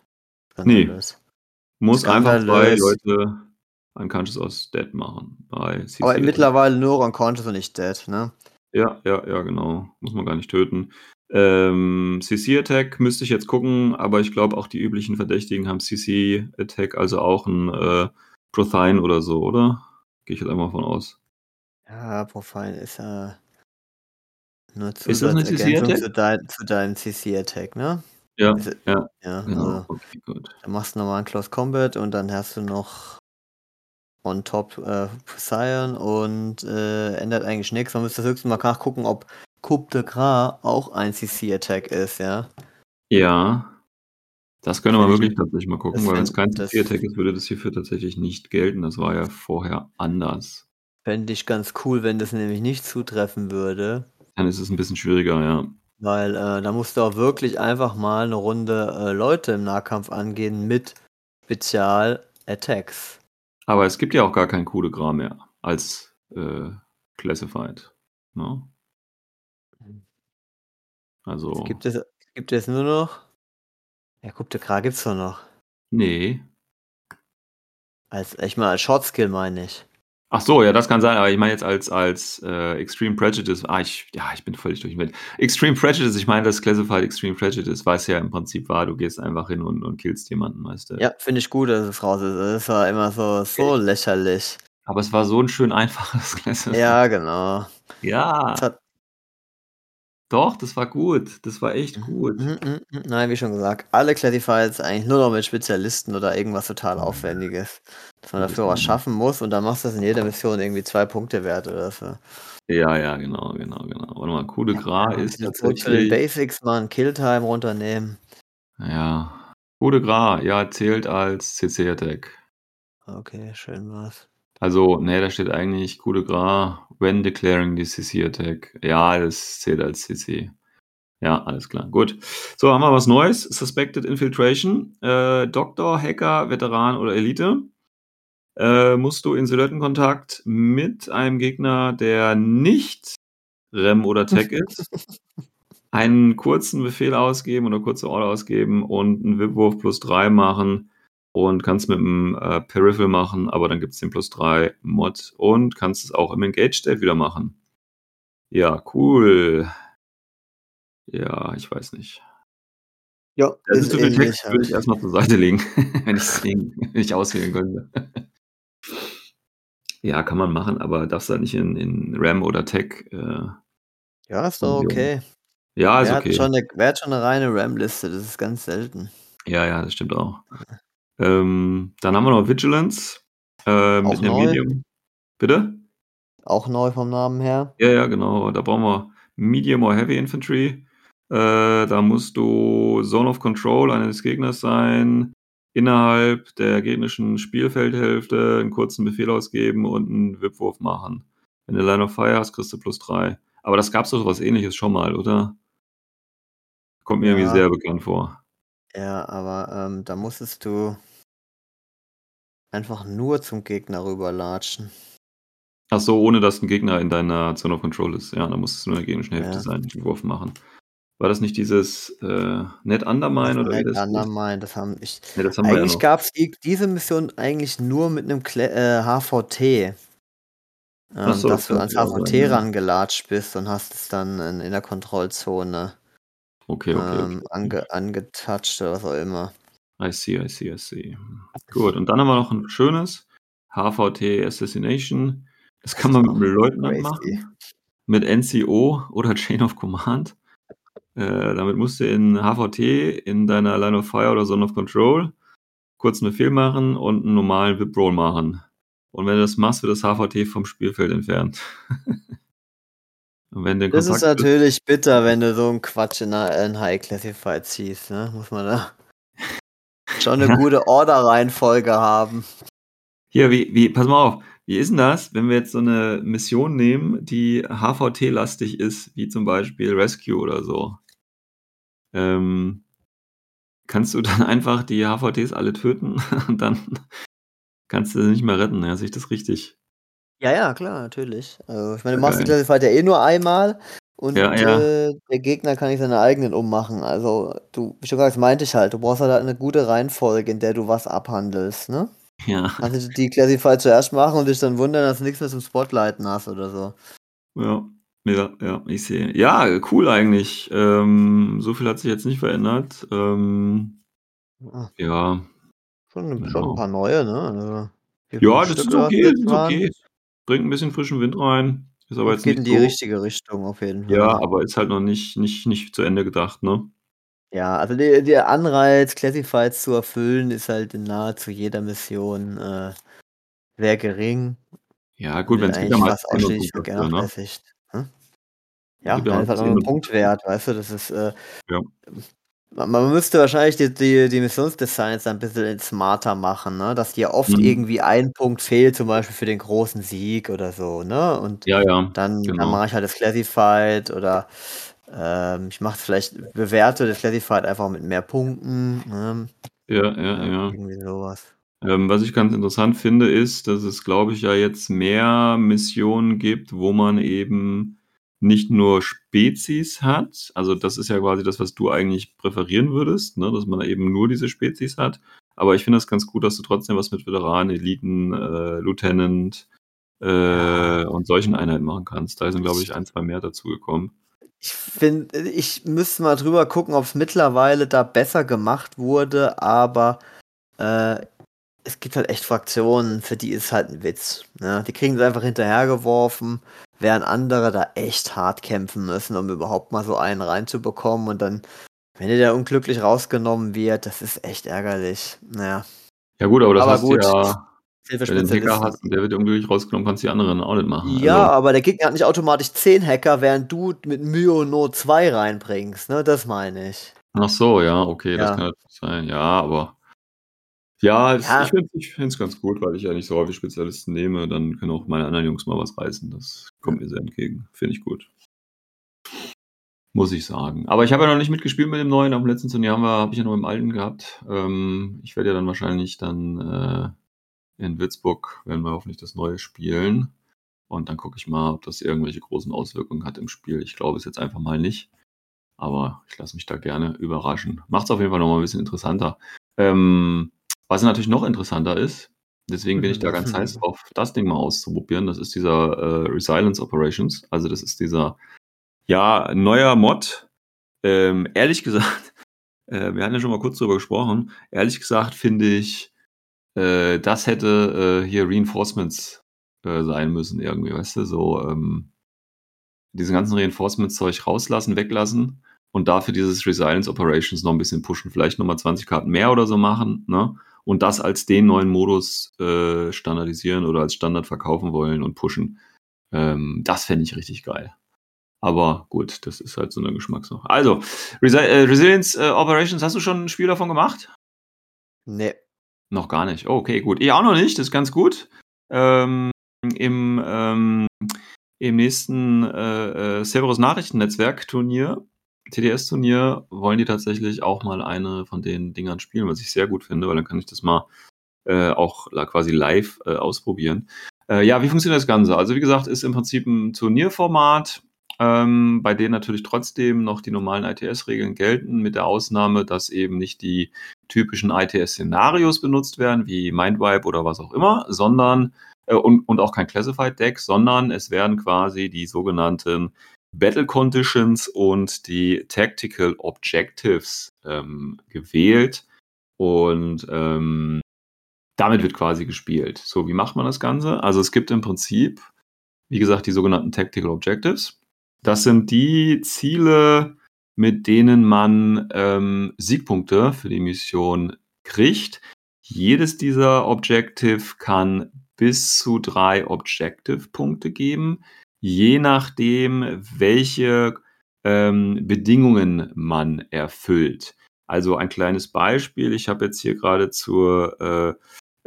Nee. Muss einfach zwei. Leute Unconscious aus Dead machen. Bei CC. Aber mittlerweile nur Unconscious und nicht Dead, ne? Ja, ja, ja, genau. Muss man gar nicht töten. Ähm, CC-Attack müsste ich jetzt gucken, aber ich glaube auch die üblichen Verdächtigen haben CC-Attack, also auch ein äh, Prothine oder so, oder? Gehe ich jetzt einmal von aus. Ja, Profile ist ja nur das eine Zusatzergänzung zu, dein, zu deinem CC-Attack, ne? Ja, Ist- ja, Ja, genau. also Okay, gut. dann machst du nochmal einen Close Combat und dann hast du noch on top äh, Poseidon und äh, ändert eigentlich nichts. Man müsste höchstens mal nachgucken, ob Coupe de Gras auch ein CC-Attack ist, ja. Ja. Das könnte man wirklich tatsächlich mal gucken, das weil wenn es kein das- CC-Attack ist, würde das hierfür tatsächlich nicht gelten. Das war ja vorher anders. Fände ich ganz cool, wenn das nämlich nicht zutreffen würde. Dann ist es ein bisschen schwieriger, ja. Weil äh, da musst du auch wirklich einfach mal eine Runde äh, Leute im Nahkampf angehen mit Spezial-Attacks. Aber es gibt ja auch gar kein Coup de Gras mehr als äh, Classified. Ne? Also, Es gibt es, gibt es nur noch. Ja, Coup de Gras gibt's doch noch. nee. Als, ich meine, als Short Skill meine ich. Ach so, ja, das kann sein, aber ich meine jetzt als, als äh, Extreme Prejudice, ah, ich, ja, ich bin völlig durch mit. Extreme Prejudice, ich meine das Classified Extreme Prejudice, was ja im Prinzip war, du gehst einfach hin und, und killst jemanden, weißt du. Ja, finde ich gut, dass es raus ist. Das war immer so, so lächerlich. Aber es war so ein schön einfaches Classified. Ja, genau. Ja, Das hat, doch, das war gut. Das war echt gut. Mhm, mhm, mhm. Nein, wie schon gesagt, alle Classifieds eigentlich nur noch mit Spezialisten oder irgendwas total Aufwendiges. Dass man dafür ist was schaffen muss und dann machst du das in jeder Mission irgendwie zwei Punkte wert oder so. Ja, ja, genau, genau, genau. Warte mal, Coup de Gras ist wieder zurück zu den tatsächlich. Basics, mal ein Killtime runternehmen. Ja. Coup de Gras, ja, zählt als CC-Attack. Okay, schön war's. Also, ne, da steht eigentlich Coup de Gras when declaring the CC Attack. Ja, das zählt als CC. Ja, alles klar. Gut. So, haben wir was Neues. Suspected Infiltration. Äh, Doktor, Hacker, Veteran oder Elite. Äh, musst du in Silhouettenkontakt mit einem Gegner, der nicht Rem oder Tech (laughs) ist, einen kurzen Befehl ausgeben oder kurze Order ausgeben und einen Wipwurf plus 3 machen und kannst mit dem äh, Peripheral machen, aber dann gibt es den plus 3 Mod und kannst es auch im Engage State wieder machen. Ja, cool. Ja, ich weiß nicht. Ja, Das ist viel ähnlich Text, würde ich erstmal zur Seite legen, (laughs) wenn ich es ich auswählen könnte. Ja, kann man machen, aber darfst halt nicht in, in RAM oder Tech. Äh, Ja, ist doch okay. ja, ist hat, okay. schon eine, wer hat schon eine reine RAM-Liste? Das ist ganz selten. Ja, ja, das stimmt auch. Ähm, dann haben wir noch Vigilance. Äh, mit neu? Medium. Bitte? Auch neu vom Namen her. Ja, ja, genau. Da brauchen wir Medium or Heavy Infantry. Äh, da musst du Zone of Control eines Gegners sein, innerhalb der gegnerischen Spielfeldhälfte einen kurzen Befehl ausgeben und einen Wipwurf machen. Wenn du Line of Fire hast, kriegst du plus drei. Aber das gab's doch was ähnliches schon mal, oder? Kommt mir irgendwie Ja. sehr bekannt vor. Ja, aber ähm, da musstest du einfach nur zum Gegner rüberlatschen. Ach so, ohne dass ein Gegner in deiner Zone of Control ist. Ja, da musstest du nur in der gegnerischen Hälfte Ja. sein, den Wurf machen. War das nicht dieses äh, Net Undermine oder Net? Undermine, das haben ich. Ja, das haben ja Eigentlich noch. gab es die, diese Mission eigentlich nur mit einem Kle äh, HVT. Ähm, so, dass das du ans HVT sein, ja. rangelatscht bist und hast es dann in, in der Kontrollzone Okay, okay, ähm, okay. ange, angetouched oder was auch immer. I see, I see, I see. Gut, und dann haben wir noch ein schönes HVT Assassination. Das kann man mit einem Leutnant machen, mit NCO oder Chain of Command. Äh, damit musst du in HVT in deiner Line of Fire oder Zone of Control kurz einen Befehl machen und einen normalen Whip-Roll machen. Und wenn du das machst, wird das HVT vom Spielfeld entfernt. (laughs) Das ist natürlich bitter, wenn du so einen Quatsch in, einer- in High Classified ziehst, ne? Muss man da schon eine (laughs) gute Order-Reihenfolge haben. Hier, wie, wie, pass mal auf, wie ist denn das, wenn wir jetzt so eine Mission nehmen, die HVT-lastig ist, wie zum Beispiel Rescue oder so? Ähm, kannst du (laughs) dann einfach die HVTs alle töten (laughs) und dann kannst du sie nicht mehr retten, ja, sehe ich das richtig? Ja, ja, klar, natürlich. Also, ich meine, du machst die geil. Classified ja eh nur einmal und Ja, ja. Äh, der Gegner kann nicht seine eigenen ummachen. Also, du, wie schon gesagt, das meinte ich halt, du brauchst halt eine gute Reihenfolge, in der du was abhandelst, ne? Ja, Also die Classified zuerst machen und dich dann wundern, dass du nichts mehr zum Spotlighten hast oder so. ja, ja, ja, ich sehe. Ja, cool eigentlich. Ähm, so viel hat sich jetzt nicht verändert. Ähm, Ja, ja, schon, schon Genau. ein paar neue, ne? Also, vier, ja, fünf das Stück ist oder was okay, jetzt das ist waren. okay. Bringt ein bisschen frischen Wind rein. Ist aber Das jetzt geht in nicht die so. richtige Richtung auf jeden Fall. Ja, aber ist halt noch nicht, nicht, nicht zu Ende gedacht, ne? Ja, also der, der Anreiz, Classifieds zu erfüllen, ist halt in nahezu jeder Mission äh, sehr gering. Ja, gut, wenn Wird es eigentlich meistens fast immer ausschließlich nur dafür, ne? vernachlässigt. Hm? Ja, gibt ja dann ist halt auch nur ein Punktwert, weißt du, das ist, äh, Ja. Man müsste wahrscheinlich die, die, die Missionsdesigns ein bisschen smarter machen, ne? Dass dir oft Mhm. irgendwie ein Punkt fehlt, zum Beispiel für den großen Sieg oder so, ne? Und Ja, ja, dann, dann genau. mache ich halt das Classified oder ähm, ich mache es vielleicht, bewerte das Classified einfach mit mehr Punkten. Ne? Ja, ja, ja. Irgendwie sowas. Ähm, was ich ganz interessant finde, ist, dass es, glaube ich, ja jetzt mehr Missionen gibt, wo man eben nicht nur Spezies hat. Also das ist ja quasi das, was du eigentlich präferieren würdest, ne? dass man eben nur diese Spezies hat. Aber ich finde es ganz gut, dass du trotzdem was mit Veteranen, Eliten, äh, Lieutenant äh, und solchen Einheiten machen kannst. Da sind, glaube ich, ein, zwei mehr dazugekommen. Ich finde, ich müsste mal drüber gucken, ob es mittlerweile da besser gemacht wurde, aber äh, es gibt halt echt Fraktionen, für die ist halt ein Witz. Ne? Die kriegen es einfach hinterhergeworfen, während andere da echt hart kämpfen müssen, um überhaupt mal so einen reinzubekommen und dann, wenn der da unglücklich rausgenommen wird, das ist echt ärgerlich. Naja, Ja gut, aber das Aber hast gut, du ja, wenn du einen Hacker hast und der wird unglücklich rausgenommen, kannst du die anderen auch nicht machen. Ja, Also, aber der Gegner hat nicht automatisch 10 Hacker, während du mit Mühe und Not 2 reinbringst, ne? Das meine ich. ach so, ja, okay, das Ja. kann natürlich sein. Ja, aber ja, es, Ja. ich finde es ganz gut, weil ich ja nicht so häufig Spezialisten nehme. Dann können auch meine anderen Jungs mal was reißen. Das kommt mir sehr entgegen. Finde ich gut. Muss ich sagen. Aber ich habe ja noch nicht mitgespielt mit dem neuen. Am letzten Turnier haben wir, habe ich ja noch im alten gehabt. Ähm, ich werde ja dann wahrscheinlich dann äh, in Würzburg, werden wir hoffentlich das neue spielen. Und dann gucke ich mal, ob das irgendwelche großen Auswirkungen hat im Spiel. Ich glaube es jetzt einfach mal nicht. Aber ich lasse mich da gerne überraschen. Macht es auf jeden Fall nochmal ein bisschen interessanter. Ähm, was natürlich noch interessanter ist, deswegen bin ich da ganz heiß drauf, das Ding mal auszuprobieren. Das ist dieser äh, Resilience Operations. Also das ist dieser, ja, neuer Mod. Ähm, ehrlich (laughs) gesagt, äh, wir hatten ja schon mal kurz drüber gesprochen. Ehrlich gesagt finde ich, äh, das hätte äh, hier Reinforcements äh, sein müssen irgendwie, weißt du, so ähm, diesen ganzen Reinforcements-Zeug rauslassen, weglassen und dafür dieses Resilience Operations noch ein bisschen pushen, vielleicht nochmal 20 Karten mehr oder so machen, ne? Und das als den neuen Modus äh, standardisieren oder als Standard verkaufen wollen und pushen. Ähm, das fände ich richtig geil. Aber gut, das ist halt so eine Geschmackssache. Also, Resi äh, Resilience äh, Operations, hast du schon ein Spiel davon gemacht? Nee. Noch gar nicht. Oh, okay, gut. Ich auch noch nicht, das ist ganz gut. Ähm, Im ähm, im nächsten äh, äh, Cerberus Nachrichtennetzwerk Turnier, TDS-Turnier, wollen die tatsächlich auch mal eine von den Dingern spielen, was ich sehr gut finde, weil dann kann ich das mal äh, auch quasi live äh, ausprobieren. Äh, ja, wie funktioniert das Ganze? Also wie gesagt, ist im Prinzip ein Turnierformat, ähm, bei dem natürlich trotzdem noch die normalen ITS-Regeln gelten, mit der Ausnahme, dass eben nicht die typischen ITS-Szenarios benutzt werden, wie Mindwipe oder was auch immer, sondern äh, und, und auch kein Classified Deck, sondern es werden quasi die sogenannten Battle Conditions und die Tactical Objectives ähm, gewählt und ähm, damit wird quasi gespielt. So, wie macht man das Ganze? Also es gibt im Prinzip, wie gesagt, die sogenannten Tactical Objectives. Das sind die Ziele, mit denen man ähm, Siegpunkte für die Mission kriegt. Jedes dieser Objective kann bis zu drei Objective-Punkte geben, je nachdem, welche ähm, Bedingungen man erfüllt. Also ein kleines Beispiel. Ich habe jetzt hier gerade zur äh,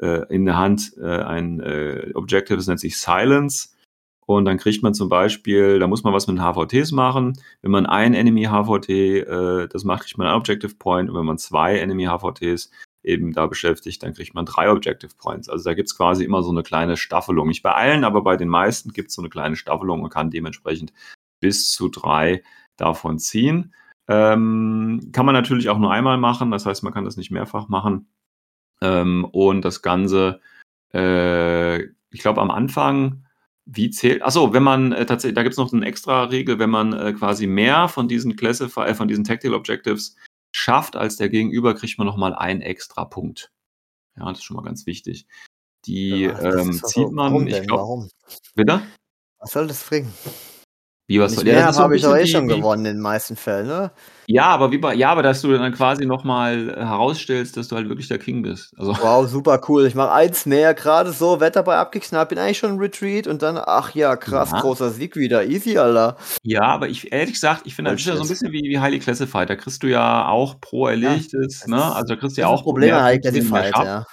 äh, in der Hand äh, ein äh, Objective, das nennt sich Silence. Und dann kriegt man zum Beispiel, da muss man was mit HVTs machen. Wenn man ein Enemy HVT, äh, das macht, kriegt man einen Objective Point. Und wenn man zwei Enemy HVTs eben da beschäftigt, dann kriegt man drei Objective Points. Also da gibt's quasi immer so eine kleine Staffelung. Nicht bei allen, aber bei den meisten gibt's so eine kleine Staffelung und kann dementsprechend bis zu drei davon ziehen. Ähm, kann man natürlich auch nur einmal machen, das heißt, man kann das nicht mehrfach machen. Ähm, und das Ganze, äh, ich glaube, am Anfang, wie zählt, achso, wenn man äh, tatsächlich, da gibt es noch eine extra Regel, wenn man äh, quasi mehr von diesen Classify, äh, von diesen Tactical Objectives schafft als der Gegenüber, kriegt man nochmal einen extra Punkt. Ja, das ist schon mal ganz wichtig. Die Ja, ähm, doch zieht man, Warum ich denn? glaube, Warum? bitte? Was soll das bringen? Wie was soll ja, habe, ich auch eh schon gewonnen in den meisten Fällen, ne? ja, aber wie bei, ja, aber dass du dann quasi nochmal herausstellst, dass du halt wirklich der King bist. Also, (laughs) Wow, super cool. Ich mache eins mehr, gerade so, Wetter bei abgeknallt, bin eigentlich schon im Retreat und dann, ach ja, krass, ja. großer Sieg wieder. Easy, Alter. Ja, aber ich, ehrlich gesagt, ich finde, das ist ja so ein bisschen wie, wie Highly Classified. Da kriegst du ja auch pro Ja, Erlegtes, das ne? Also da kriegst du ja auch pro Problem mehr an High Punkte, wenn du mehr Classified, ja.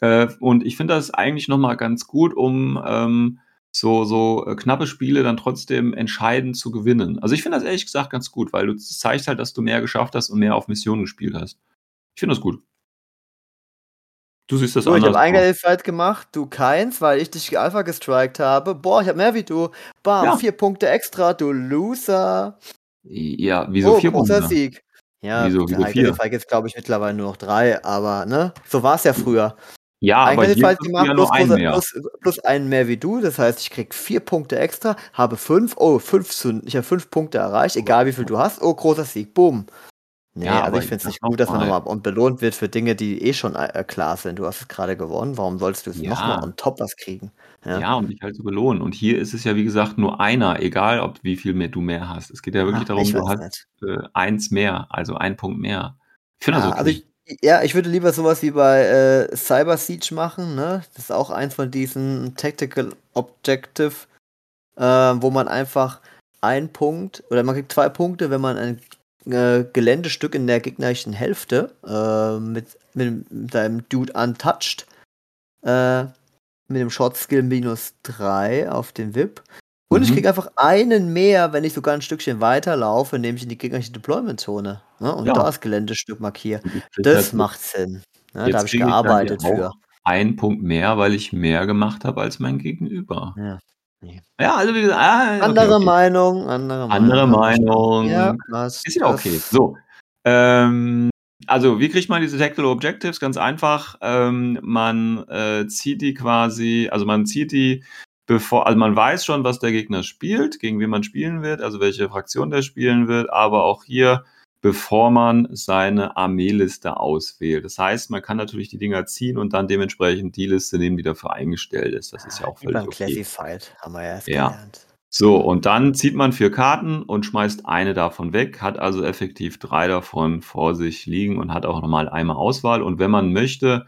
Äh, und ich finde das eigentlich nochmal ganz gut, um ähm, so, so äh, knappe Spiele dann trotzdem entscheidend zu gewinnen. Also ich finde das ehrlich gesagt ganz gut, weil du zeigst halt, dass du mehr geschafft hast und mehr auf Missionen gespielt hast. Ich finde das gut. Du siehst das So, ich habe anders ein aus. Classified gemacht, du keins, weil ich dich Alpha gestrikt habe. Boah, ich habe mehr wie du. Bam, Ja, vier Punkte extra, du Loser. ja, wieso Oh, vier Punkte? Sieg. Ja, Wieso, wieso vier? Gibt es, glaube ich, mittlerweile nur noch drei, aber ne, so war es ja früher. Ja, Ein aber hier kriegst du gemacht, ja plus, einen mehr. plus, plus einen mehr wie du. Das heißt, ich krieg vier Punkte extra, habe fünf, oh, fünf zu, ich habe fünf Punkte erreicht, egal wie viel du hast. Oh, großer Sieg, boom. Nee, Ja, also ich finde es nicht gut, dass man nochmal. nochmal und belohnt wird für Dinge, die eh schon äh, klar sind. Du hast es gerade gewonnen, warum sollst du es nochmal Ja, on top was kriegen? Ja. ja, und dich halt zu belohnen. Und hier ist es ja, wie gesagt, nur einer, egal ob wie viel mehr du mehr hast. Es geht ja wirklich Ah, darum, du hast äh, eins mehr, also ein Punkt mehr. Ich finde das Ja, also okay. ich, ja, ich würde lieber sowas wie bei äh, Cyber Siege machen, ne? Das ist auch eins von diesen Tactical Objective, äh, wo man einfach einen Punkt oder man kriegt zwei Punkte, wenn man ein äh, Geländestück in der gegnerischen Hälfte äh, mit, mit, mit seinem Dude untouched, äh, mit dem Short Skill minus 3 auf den VIP. Und ich Mhm. kriege einfach einen mehr, wenn ich sogar ein Stückchen weiterlaufe, nämlich in die gegnerische Deployment-Zone. Ne? Und Ja. da das Geländestück markiere. Ich krieg Das macht Sinn. Ne? Da habe ich kriege ich gearbeitet für. einen Punkt mehr, weil ich mehr gemacht habe als mein Gegenüber. Ja. Nee. Ja, also wie gesagt, ah, okay, Andere okay. Meinung, andere Andere Meinung. ich. Meinung. Ja. Ist ja okay. So. Ähm, also, wie kriegt man diese Tactical Objectives? Ganz einfach. Ähm, man äh, zieht die quasi, also man zieht die, bevor, also man weiß schon, was der Gegner spielt, gegen wen man spielen wird, also welche Fraktion der spielen wird, aber auch hier, bevor man seine Armeeliste auswählt. Das heißt, man kann natürlich die Dinger ziehen und dann dementsprechend die Liste nehmen, die dafür eingestellt ist. Das ist ja auch Wie beim völlig okay. Classified haben wir ja erst Ja. gelernt. So, und dann zieht man vier Karten und schmeißt eine davon weg, hat also effektiv drei davon vor sich liegen und hat auch nochmal einmal Auswahl. Und wenn man möchte,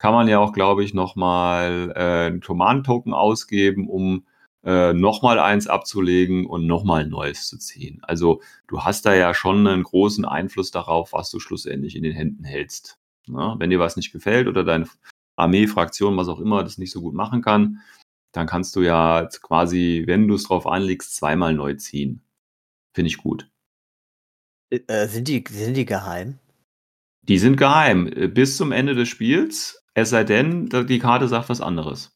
kann man ja auch, glaube ich, nochmal äh, einen Command-Token ausgeben, um äh, nochmal eins abzulegen und nochmal ein neues zu ziehen. Also du hast da ja schon einen großen Einfluss darauf, was du schlussendlich in den Händen hältst. Na, wenn dir was nicht gefällt oder deine Armee, Fraktion, was auch immer, das nicht so gut machen kann, dann kannst du ja quasi, wenn du es drauf anlegst, zweimal neu ziehen. Finde ich gut. Äh, sind, die, sind die geheim? Die sind geheim äh, bis zum Ende des Spiels, es sei denn, die Karte sagt was anderes.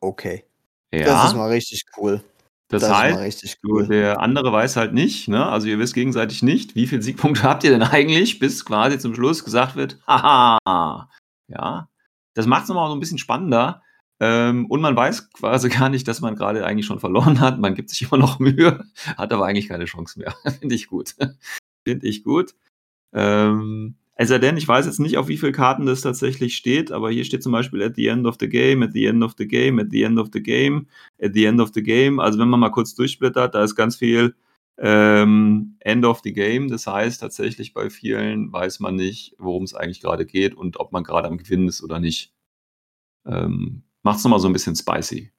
Okay. Ja, Das ist mal richtig cool. das, das heißt, cool. der andere weiß halt nicht, ne? also ihr wisst gegenseitig nicht, wie viele Siegpunkte (laughs) habt ihr denn eigentlich, bis quasi zum Schluss gesagt wird, haha, ja. Das macht es nochmal so ein bisschen spannender. Ähm, und man weiß quasi gar nicht, dass man gerade eigentlich schon verloren hat. Man gibt sich (laughs) immer noch Mühe, hat aber eigentlich keine Chance mehr. (laughs) Finde ich gut. Finde ich gut. Ähm, es sei denn, ich weiß jetzt nicht, auf wie viele Karten das tatsächlich steht, aber hier steht zum Beispiel at the end of the game, at the end of the game, at the end of the game, at the end of the game. Also wenn man mal kurz durchsplittert, da ist ganz viel ähm, End of the game. Das heißt tatsächlich bei vielen weiß man nicht, worum es eigentlich gerade geht und ob man gerade am Gewinnen ist oder nicht. Ähm, Macht es nochmal so ein bisschen spicy.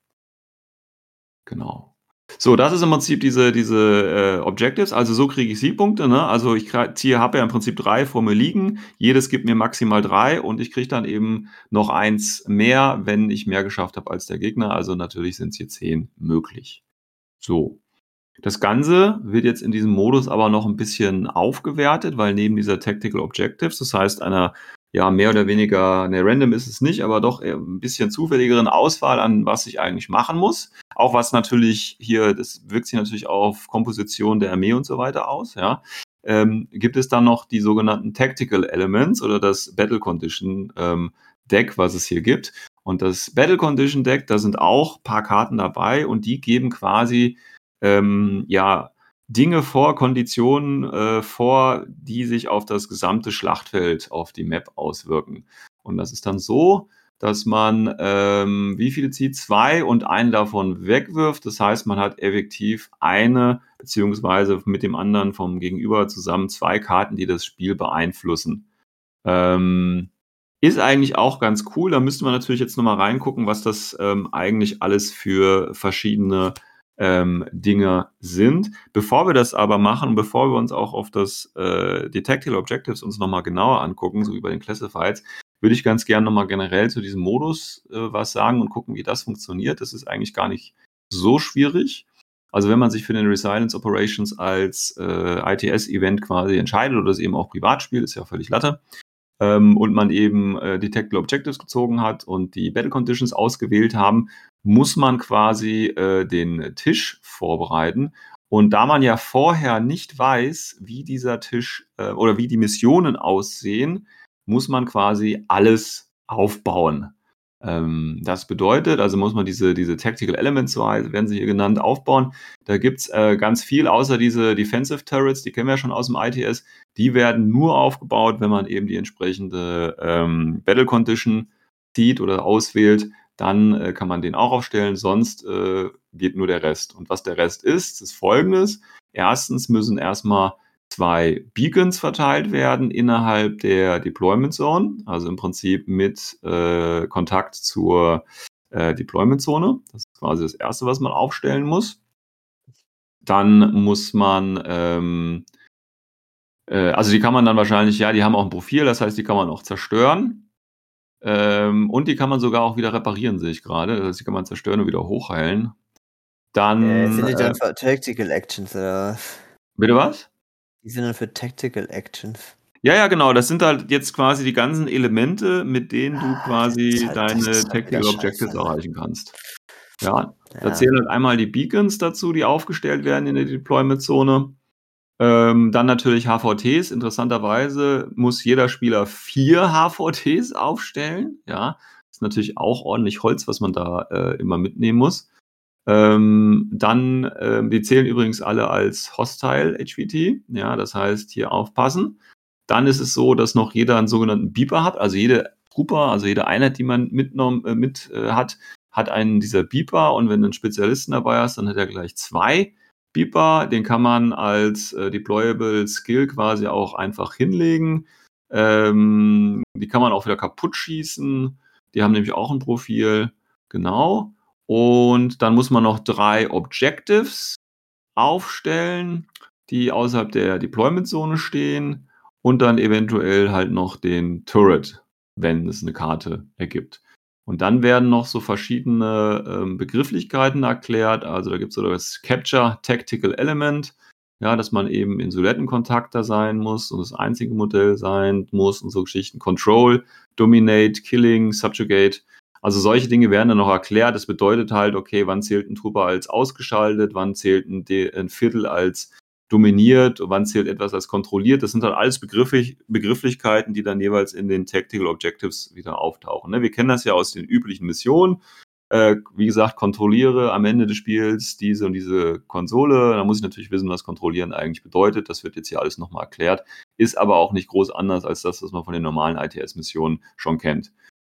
Genau. So, das ist im Prinzip diese, diese äh, Objectives. Also so kriege ich Siegpunkte. Ne? Also ich ziehe, habe ja im Prinzip drei vor mir liegen. Jedes gibt mir maximal drei und ich kriege dann eben noch eins mehr, wenn ich mehr geschafft habe als der Gegner. Also natürlich sind es hier zehn möglich. So. Das Ganze wird jetzt in diesem Modus aber noch ein bisschen aufgewertet, weil neben dieser Tactical Objectives, das heißt einer ja mehr oder weniger, ne, random ist es nicht, aber doch ein bisschen zufälligeren Auswahl an, was ich eigentlich machen muss. Auch was natürlich hier, das wirkt sich natürlich auf Komposition der Armee und so weiter aus, ja. Ähm, gibt es dann noch die sogenannten Tactical Elements oder das Battle Condition ähm, Deck, was es hier gibt. Und das Battle Condition Deck, da sind auch paar Karten dabei und die geben quasi ähm, ja Dinge vor, Konditionen äh, vor, die sich auf das gesamte Schlachtfeld, auf die Map auswirken. Und das ist dann so, dass man ähm, wie viele zieht? Zwei und einen davon wegwirft. Das heißt, man hat effektiv eine beziehungsweise mit dem anderen vom Gegenüber zusammen zwei Karten, die das Spiel beeinflussen. Ähm, ist eigentlich auch ganz cool. Da müsste man natürlich jetzt nochmal reingucken, was das ähm, eigentlich alles für verschiedene ähm, Dinge sind. Bevor wir das aber machen, bevor wir uns auch auf das äh, Tactical Objectives uns nochmal genauer angucken, so wie bei den Classifieds, würde ich ganz gerne nochmal generell zu diesem Modus äh, was sagen und gucken, wie das funktioniert. Das ist eigentlich gar nicht so schwierig. Also wenn man sich für den Resilience Operations als äh, ITS-Event quasi entscheidet oder es eben auch privat spielt, ist ja völlig Latte, ähm, und man eben äh, die Tactical Objectives gezogen hat und die Battle Conditions ausgewählt haben, muss man quasi äh, den Tisch vorbereiten. Und da man ja vorher nicht weiß, wie dieser Tisch äh, oder wie die Missionen aussehen, muss man quasi alles aufbauen. Ähm, das bedeutet, also muss man diese, diese Tactical Elements, so werden sie hier genannt, aufbauen. Da gibt's äh, ganz viel, außer diese Defensive Turrets, die kennen wir ja schon aus dem ITS. Die werden nur aufgebaut, wenn man eben die entsprechende ähm, Battle Condition zieht oder auswählt. Dann äh, kann man den auch aufstellen, sonst äh, geht nur der Rest. Und was der Rest ist, ist folgendes. Erstens müssen erstmal zwei Beacons verteilt werden innerhalb der Deployment Zone, also im Prinzip mit äh, Kontakt zur äh, Deployment Zone. Das ist quasi das Erste, was man aufstellen muss. Dann muss man, ähm, äh, also die kann man dann wahrscheinlich, ja, die haben auch ein Profil, das heißt, die kann man auch zerstören. Ähm, und die kann man sogar auch wieder reparieren, sehe ich gerade. Das heißt, die kann man zerstören und wieder hochheilen. Dann. Äh, sind die dann für Tactical Actions oder was? Bitte was? Die sind dann für Tactical Actions. Ja, ja, genau. Das sind halt jetzt quasi die ganzen Elemente, mit denen du Ah, quasi halt- deine Tactical Objectives erreichen kannst. Ja, da Ja. zählen halt einmal die Beacons dazu, die aufgestellt werden in der Deployment-Zone. Ähm, dann natürlich HVTs. Interessanterweise muss jeder Spieler vier (laughs) HVTs aufstellen. Ja, ist natürlich auch ordentlich Holz, was man da äh, immer mitnehmen muss. Ähm, dann, ähm, die zählen übrigens alle als Hostile HVT. Ja, das heißt, hier aufpassen. Dann ist es so, dass noch jeder einen sogenannten Beeper hat. Also jede Trooper, also jede Einheit, die man mitnommen, äh, mit äh, hat, hat einen dieser Beeper. Und wenn du einen Spezialisten dabei hast, dann hat er gleich zwei Beeper. Den kann man als äh, Deployable Skill quasi auch einfach hinlegen. Ähm, die kann man auch wieder kaputt schießen. Die haben nämlich auch ein Profil. Genau. Und dann muss man noch drei Objectives aufstellen, die außerhalb der Deployment-Zone stehen. Und dann eventuell halt noch den Turret, wenn es eine Karte ergibt. Und dann werden noch so verschiedene ähm, Begrifflichkeiten erklärt. Also da gibt es so das Capture Tactical Element, ja, dass man eben in Solettenkontakter sein muss und das einzige Modell sein muss und so Geschichten. Control, Dominate, Killing, Subjugate. Also solche Dinge werden dann noch erklärt. Das bedeutet halt, okay, wann zählt ein Trooper als ausgeschaltet, wann zählt ein, De ein Viertel als dominiert, wann zählt etwas als kontrolliert. Das sind halt alles Begrifflich Begrifflichkeiten, die dann jeweils in den Tactical Objectives wieder auftauchen. Ne? Wir kennen das ja aus den üblichen Missionen. Äh, wie gesagt, kontrolliere am Ende des Spiels diese und diese Konsole. Da muss ich natürlich wissen, was kontrollieren eigentlich bedeutet. Das wird jetzt hier alles nochmal erklärt. Ist aber auch nicht groß anders als das, was man von den normalen ITS-Missionen schon kennt.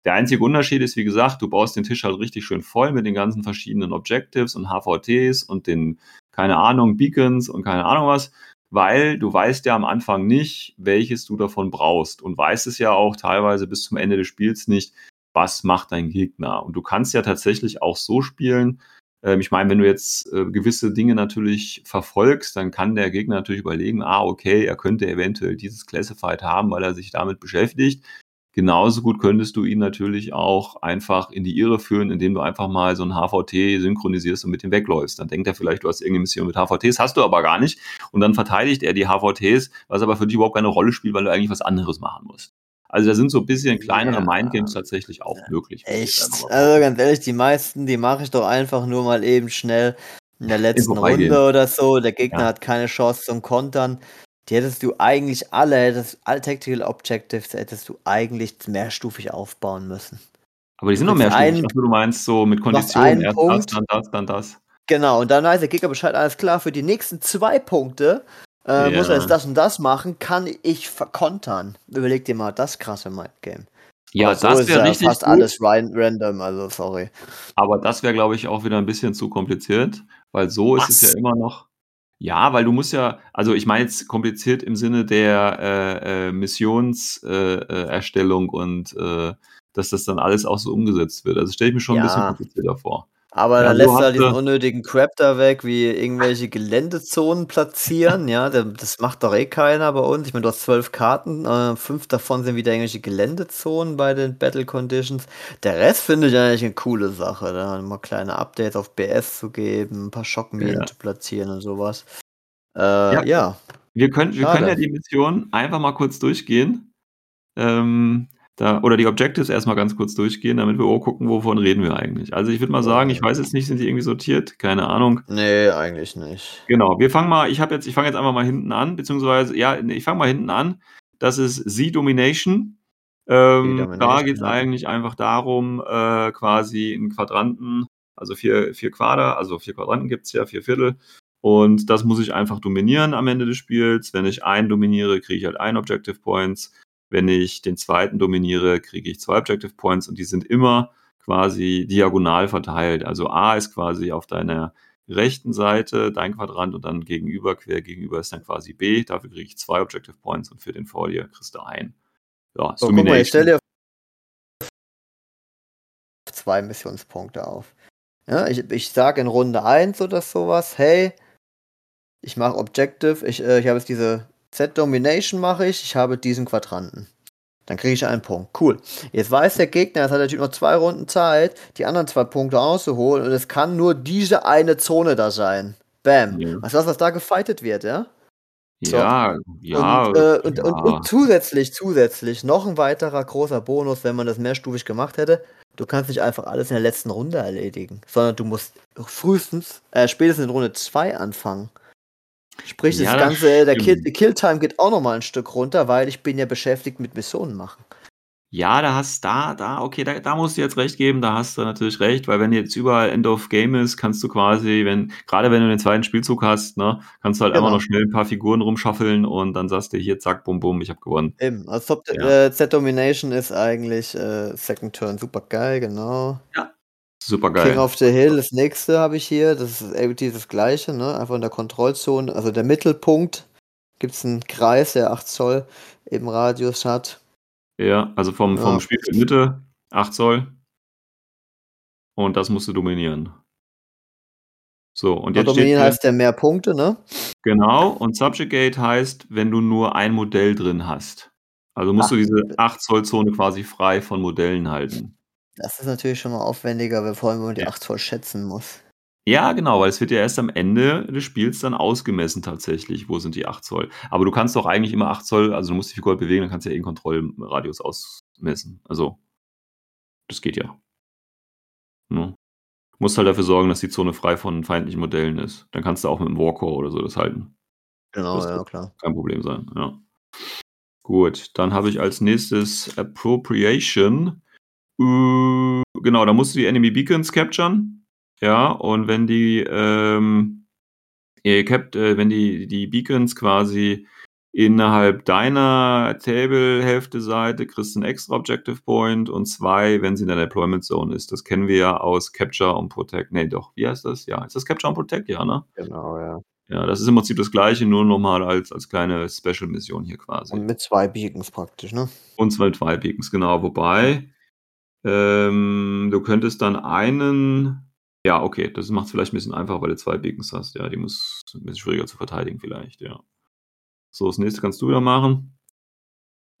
Der einzige Unterschied ist, wie gesagt, du baust den Tisch halt richtig schön voll mit den ganzen verschiedenen Objectives und HVTs und den, keine Ahnung, Beacons und keine Ahnung was, weil du weißt ja am Anfang nicht, welches du davon brauchst und weißt es ja auch teilweise bis zum Ende des Spiels nicht, was macht dein Gegner. Und du kannst ja tatsächlich auch so spielen, ähm, ich meine, wenn du jetzt äh, gewisse Dinge natürlich verfolgst, dann kann der Gegner natürlich überlegen, ah, okay, er könnte eventuell dieses Classified haben, weil er sich damit beschäftigt. Genauso gut könntest du ihn natürlich auch einfach in die Irre führen, indem du einfach mal so ein HVT synchronisierst und mit ihm wegläufst. Dann denkt er vielleicht, du hast irgendeine Mission mit HVTs, hast du aber gar nicht. Und dann verteidigt er die HVTs, was aber für dich überhaupt keine Rolle spielt, weil du eigentlich was anderes machen musst. Also da sind so ein bisschen kleinere Ja. Mindgames tatsächlich auch möglich. muss ich Echt? Also ganz ehrlich, die meisten, die mache ich doch einfach nur mal eben schnell in der letzten. Runde oder so. Der Gegner Ja. hat keine Chance zum Kontern. Die hättest du eigentlich alle, hättest, alle Tactical Objectives hättest du eigentlich mehrstufig aufbauen müssen. Aber die sind noch Mit mehr einem- Stufen. Du meinst so mit Konditionen, einen erst Punkt. das, dann das, dann das. Genau, und dann weiß der Gegner Bescheid, alles klar, für die nächsten zwei Punkte äh, Ja. muss er jetzt das und das machen, kann ich verkontern. Überleg dir mal das krasse Mindgame. Ja, Aber so das ist wäre ja richtig fast gut. alles random, also sorry. Aber das wäre, glaube ich, auch wieder ein bisschen zu kompliziert, weil so ist es ja Was? immer noch. Ja, weil du musst ja, also ich meine jetzt kompliziert im Sinne der äh, äh, Missionserstellung äh, Erstellung und äh, dass das dann alles auch so umgesetzt wird. Also stelle ich mir schon ein bisschen Ja. komplizierter vor. Aber Ja, dann lässt hast halt diesen unnötigen Crap da weg, wie irgendwelche Geländezonen platzieren. Ja, das macht doch eh keiner bei uns. Ich meine, du hast zwölf Karten, äh, fünf davon sind wieder irgendwelche Geländezonen bei den Battle Conditions. Der Rest finde ich eigentlich eine coole Sache, da mal kleine Updates auf BS zu geben, ein paar Schockminen Ja. zu platzieren und sowas. Äh, ja. Wir können, wir Schade. können ja die Mission einfach mal kurz durchgehen. Ähm, da, oder die Objectives erstmal ganz kurz durchgehen, damit wir auch gucken, wovon reden wir eigentlich. Also ich würde mal sagen, ich weiß jetzt nicht, sind die irgendwie sortiert? Keine Ahnung. Nee, eigentlich nicht. Genau, wir fangen mal, ich habe jetzt, ich fange jetzt einfach mal hinten an, beziehungsweise, ja, ich fange mal hinten an. Das ist Z Domination. Ähm, Z-Domination, da geht es ja. eigentlich einfach darum, äh, quasi in Quadranten, also vier, vier Quader, also vier Quadranten gibt's ja, vier Viertel. Und das muss ich einfach dominieren am Ende des Spiels. Wenn ich einen dominiere, kriege ich halt ein Objective Points. Wenn ich den zweiten dominiere, kriege ich zwei Objective Points und die sind immer quasi diagonal verteilt. Also A ist quasi auf deiner rechten Seite dein Quadrant und dann gegenüber, quer gegenüber ist dann quasi B. Dafür kriege ich zwei Objective Points und für den vor dir kriegst du ein. Ja, So, guck mal, ich stelle dir zwei Missionspunkte auf. Ja, ich, ich sage in Runde 1 oder sowas, hey, ich mache Objective, ich, äh, ich habe jetzt diese Z-Domination mache ich, ich habe diesen Quadranten. Dann kriege ich einen Punkt. Cool. Jetzt weiß der Gegner, jetzt hat der Typ noch zwei Runden Zeit, die anderen zwei Punkte auszuholen und es kann nur diese eine Zone da sein. Bam. Ja. Weißt du was, was da gefightet wird, ja? So. Ja, ja. und, äh, und, ja. und, und zusätzlich, zusätzlich noch ein weiterer großer Bonus, wenn man das mehrstufig gemacht hätte. Du kannst nicht einfach alles in der letzten Runde erledigen, sondern du musst frühestens, äh, spätestens in Runde 2 anfangen. Sprich, Ja, das Ganze, äh, der Kill, Killtime geht auch nochmal ein Stück runter, weil ich bin ja beschäftigt mit Missionen machen. Ja, da hast da, da, okay, da, da musst du jetzt recht geben, da hast du natürlich recht, weil wenn jetzt überall End of Game ist, kannst du quasi, wenn, gerade wenn du den zweiten Spielzug hast, ne, kannst du halt Genau. einfach noch schnell ein paar Figuren rumschaffeln und dann sagst du hier, zack, bum, bum, ich habe gewonnen. Eben, also Ja. äh, Z-Domination ist eigentlich äh, Second Turn super geil, genau. Super King geil. of the Hill, das nächste habe ich hier. Das ist irgendwie das gleiche, ne? Einfach in der Kontrollzone. Also der Mittelpunkt gibt es einen Kreis, der 8 Zoll eben Radius hat. Ja, also vom, vom Ja. Spielfeld Mitte, 8 Zoll. Und das musst du dominieren. So, und Und jetzt steht dominieren heißt der mehr Punkte, ne? genau, und Subjugate heißt, wenn du nur ein Modell drin hast. Also musst Ach. du diese 8 Zoll Zone quasi frei von Modellen halten. Das ist natürlich schon mal aufwendiger, vor allem, wenn man die Ja. 8 Zoll schätzen muss. Ja, genau, weil es wird ja erst am Ende des Spiels dann ausgemessen tatsächlich, wo sind die 8 Zoll. Aber du kannst doch eigentlich immer 8 Zoll, also du musst die Figur halt bewegen, dann kannst du ja eh einen Kontrollradius ausmessen. Also, das geht ja. Ne? Du musst halt dafür sorgen, dass die Zone frei von feindlichen Modellen ist. Dann kannst du auch mit dem Warcore oder so das halten. Genau, Das ja, klar. kein Problem sein, ja. Gut, dann habe ich als nächstes Appropriation. Äh, genau, da musst du die Enemy Beacons capturen. Ja, und wenn die, ähm, ihr capt, äh, wenn die, die Beacons quasi innerhalb deiner Table-Hälfte-Seite kriegst du einen extra Objective Point und zwei, wenn sie in der Deployment Zone ist. Das kennen wir ja aus Capture und Protect. Nee, doch, wie heißt das? Ja, ist das Capture und Protect? Ja, ne? Genau, ja. Ja, das ist im Prinzip das gleiche, nur nochmal als, als kleine Special-Mission hier quasi. Und mit zwei Beacons praktisch, ne? Und zwei zwei Beacons, genau. Wobei, ähm, du könntest dann einen, ja, okay, das macht es vielleicht ein bisschen einfacher, weil du zwei Beacons hast. Ja, die muss ein bisschen schwieriger zu verteidigen vielleicht, ja. So, das nächste kannst du wieder machen.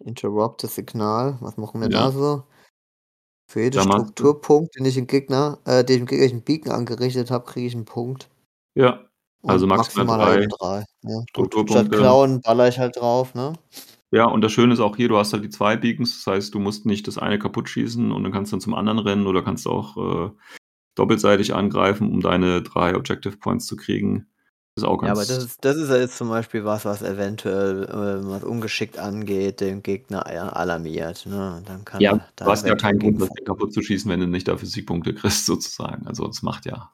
Interrupt das Signal. Was machen wir Ja. da so? Für jeden Strukturpunkt, den ich im Gegner, äh, den ich im gegnerischen Beacon angerichtet habe, kriege ich einen Punkt. Ja, Also maximal maximal halt drei eben drei. Ja. Strukturpunkte. Statt klauen baller ich halt drauf, ne? Ja, und das Schöne ist auch hier, du hast halt die zwei Beacons, das heißt, du musst nicht das eine kaputt schießen und dann kannst du dann zum anderen rennen oder kannst auch äh, doppelseitig angreifen, um deine drei Objective Points zu kriegen. Das ist auch Ja, ganz. aber das ist, das ist ja jetzt zum Beispiel was, was eventuell, äh, was ungeschickt angeht, den Gegner ja, alarmiert. Ne? Dann kann ja, du hast ja keinen Grund, das Ding kaputt zu schießen, wenn du nicht dafür Siegpunkte (laughs) kriegst, sozusagen. Also das macht ja,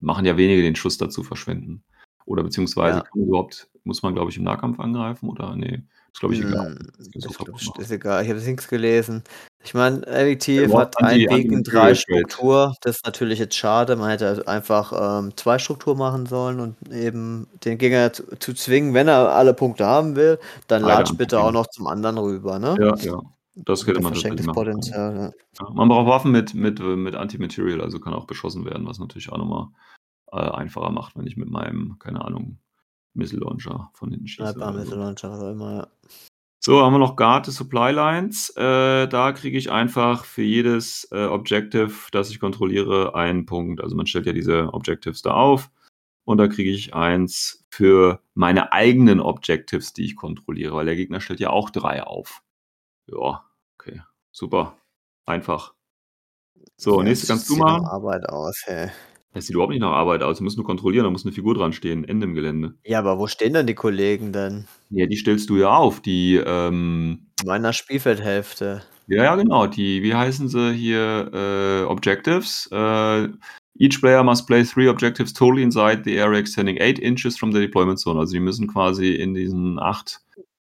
machen ja wenige den Schuss dazu verschwenden. Oder beziehungsweise Ja. kann man überhaupt, muss man, glaube ich, im Nahkampf angreifen oder nee, ist glaube ich egal. Hm, ist, glaub ich, noch. ist egal, ich habe nichts gelesen. Ich meine, Effektiv Ja, hat einen Anti-Material drei. Struktur. Das ist natürlich jetzt schade. Man hätte also einfach ähm, zwei Struktur machen sollen und eben den Gegner zu, zu zwingen, wenn er alle Punkte haben will, dann latsch bitte auch noch zum anderen rüber, ne? Ja, ja. Das Der man tatsächlich machen. Potenzial. Ja. Man braucht Waffen mit, mit, mit Anti-Material, also kann auch beschossen werden, was natürlich auch nochmal äh, einfacher macht, wenn ich mit meinem, keine Ahnung, Missile Launcher von hinten schieße. Sniper, oder Missile so. Launcher, was auch immer. Ja. So, haben wir noch Guard the Supply Lines. Äh, da kriege ich einfach für jedes äh, Objective, das ich kontrolliere, einen Punkt. Also man stellt ja diese Objectives da auf und da kriege ich eins für meine eigenen Objectives, die ich kontrolliere, weil der Gegner stellt ja auch drei auf. Ja, okay, super, einfach. So, Ja, nächste kannst du machen. Arbeit aus, hey. Das sieht überhaupt nicht nach Arbeit aus. Du musst nur kontrollieren, da muss eine Figur dran stehen, Ende im Gelände. Ja, aber wo stehen denn die Kollegen denn? Ja, die stellst du ja auf. Die, ähm, In meiner Spielfeldhälfte. ja, ja, genau. Die, wie heißen sie hier? Äh, Objectives. Äh, each player must play three objectives totally inside the area extending 8 inches from the deployment zone. Also die müssen quasi in diesen 8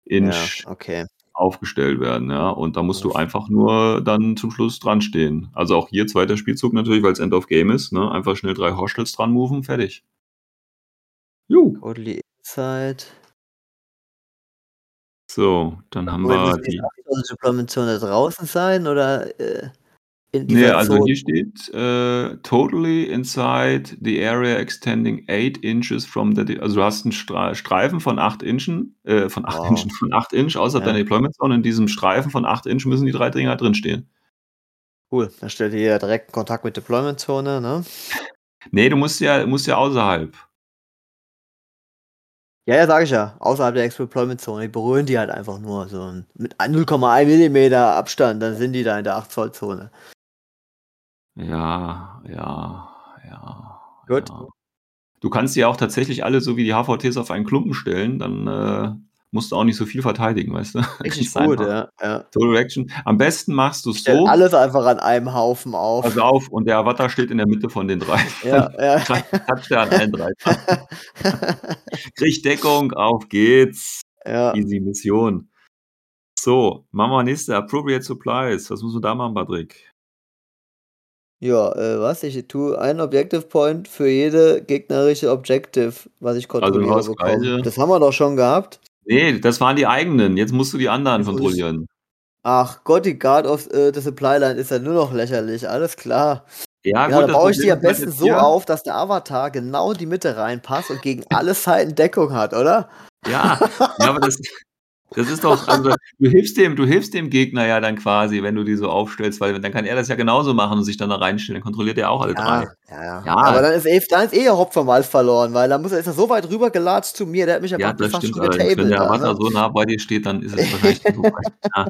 Inch Ja, okay. Aufgestellt werden, ja. Und da musst du einfach nur dann zum Schluss dran stehen. Also auch hier zweiter Spielzug natürlich, weil es End of Game ist, ne? Einfach schnell drei Hostels dran moven, fertig. Ju. Totally Inside. So, dann haben Moment, wir die. abgeschlossene Deployment-Zone draußen sein oder äh, in Nee, dieser also Zone? hier steht äh, totally inside the area extending 8 inches from the. Also du hast einen Streifen von 8 Inchen, äh, von 8 Wow. Inchen, von 8 Inch außerhalb Ja. deiner Deployment Zone. In diesem Streifen von 8 Inch müssen die drei Dinger drinstehen. Cool, dann stellt ihr ja direkt Kontakt mit Deployment-Zone, ne? Nee, du musst ja, musst ja außerhalb. Ja, ja, sag ich ja. Außerhalb der Ex-Deployment-Zone. Die berühren die halt einfach nur so mit 0,1 Millimeter Abstand, dann sind die da in der 8-Zoll-Zone. Ja, ja, ja. Gut. Ja. Du kannst die auch tatsächlich alle so wie die HVTs auf einen Klumpen stellen, dann äh, musst du auch nicht so viel verteidigen, weißt du? (laughs) Richtig gut, ja. ja. Total Action. Am besten machst du es so. alles einfach an einem Haufen auf. Pass auf, und der Avatar steht in der Mitte von den drei. ja, ja. (laughs) Er an allen drei. (laughs) Krieg Deckung, auf geht's. ja. Easy Mission. So, machen wir nächste. Appropriate Supplies. Was muss man da machen, Patrick? Ja, äh, was? Ich tue einen Objective Point für jede gegnerische Objective, was ich kontrolliere Also genau das bekommen. Gleiche. Das haben wir doch schon gehabt. Nee, das waren die eigenen. Jetzt musst du die anderen Jetzt ich- kontrollieren. Ach Gott, die Guard of äh, the Supply Line ist ja nur noch lächerlich, alles klar. Ja, Ja, dann das baue ich die am halt besten so hier- auf, dass der Avatar genau in die Mitte reinpasst und gegen alle Seiten Deckung hat, oder? Ja, ja aber das, (laughs) das ist doch, also, du hilfst dem, du hilfst dem Gegner ja dann quasi, wenn du die so aufstellst, weil dann kann er das ja genauso machen und sich dann da reinstellen. Dann kontrolliert er auch alle drei. ja, ja. Ja. Aber dann ist, eh, dann ist eh der Hopf vom Hals verloren, weil dann muss er, ist er so weit rüber gelatscht zu mir, der hat mich ja, Ja, das fast stimmt schon allerdings. Wenn getabelt. der Avatar ne? so nah bei dir steht, dann ist es wahrscheinlich (laughs) ja.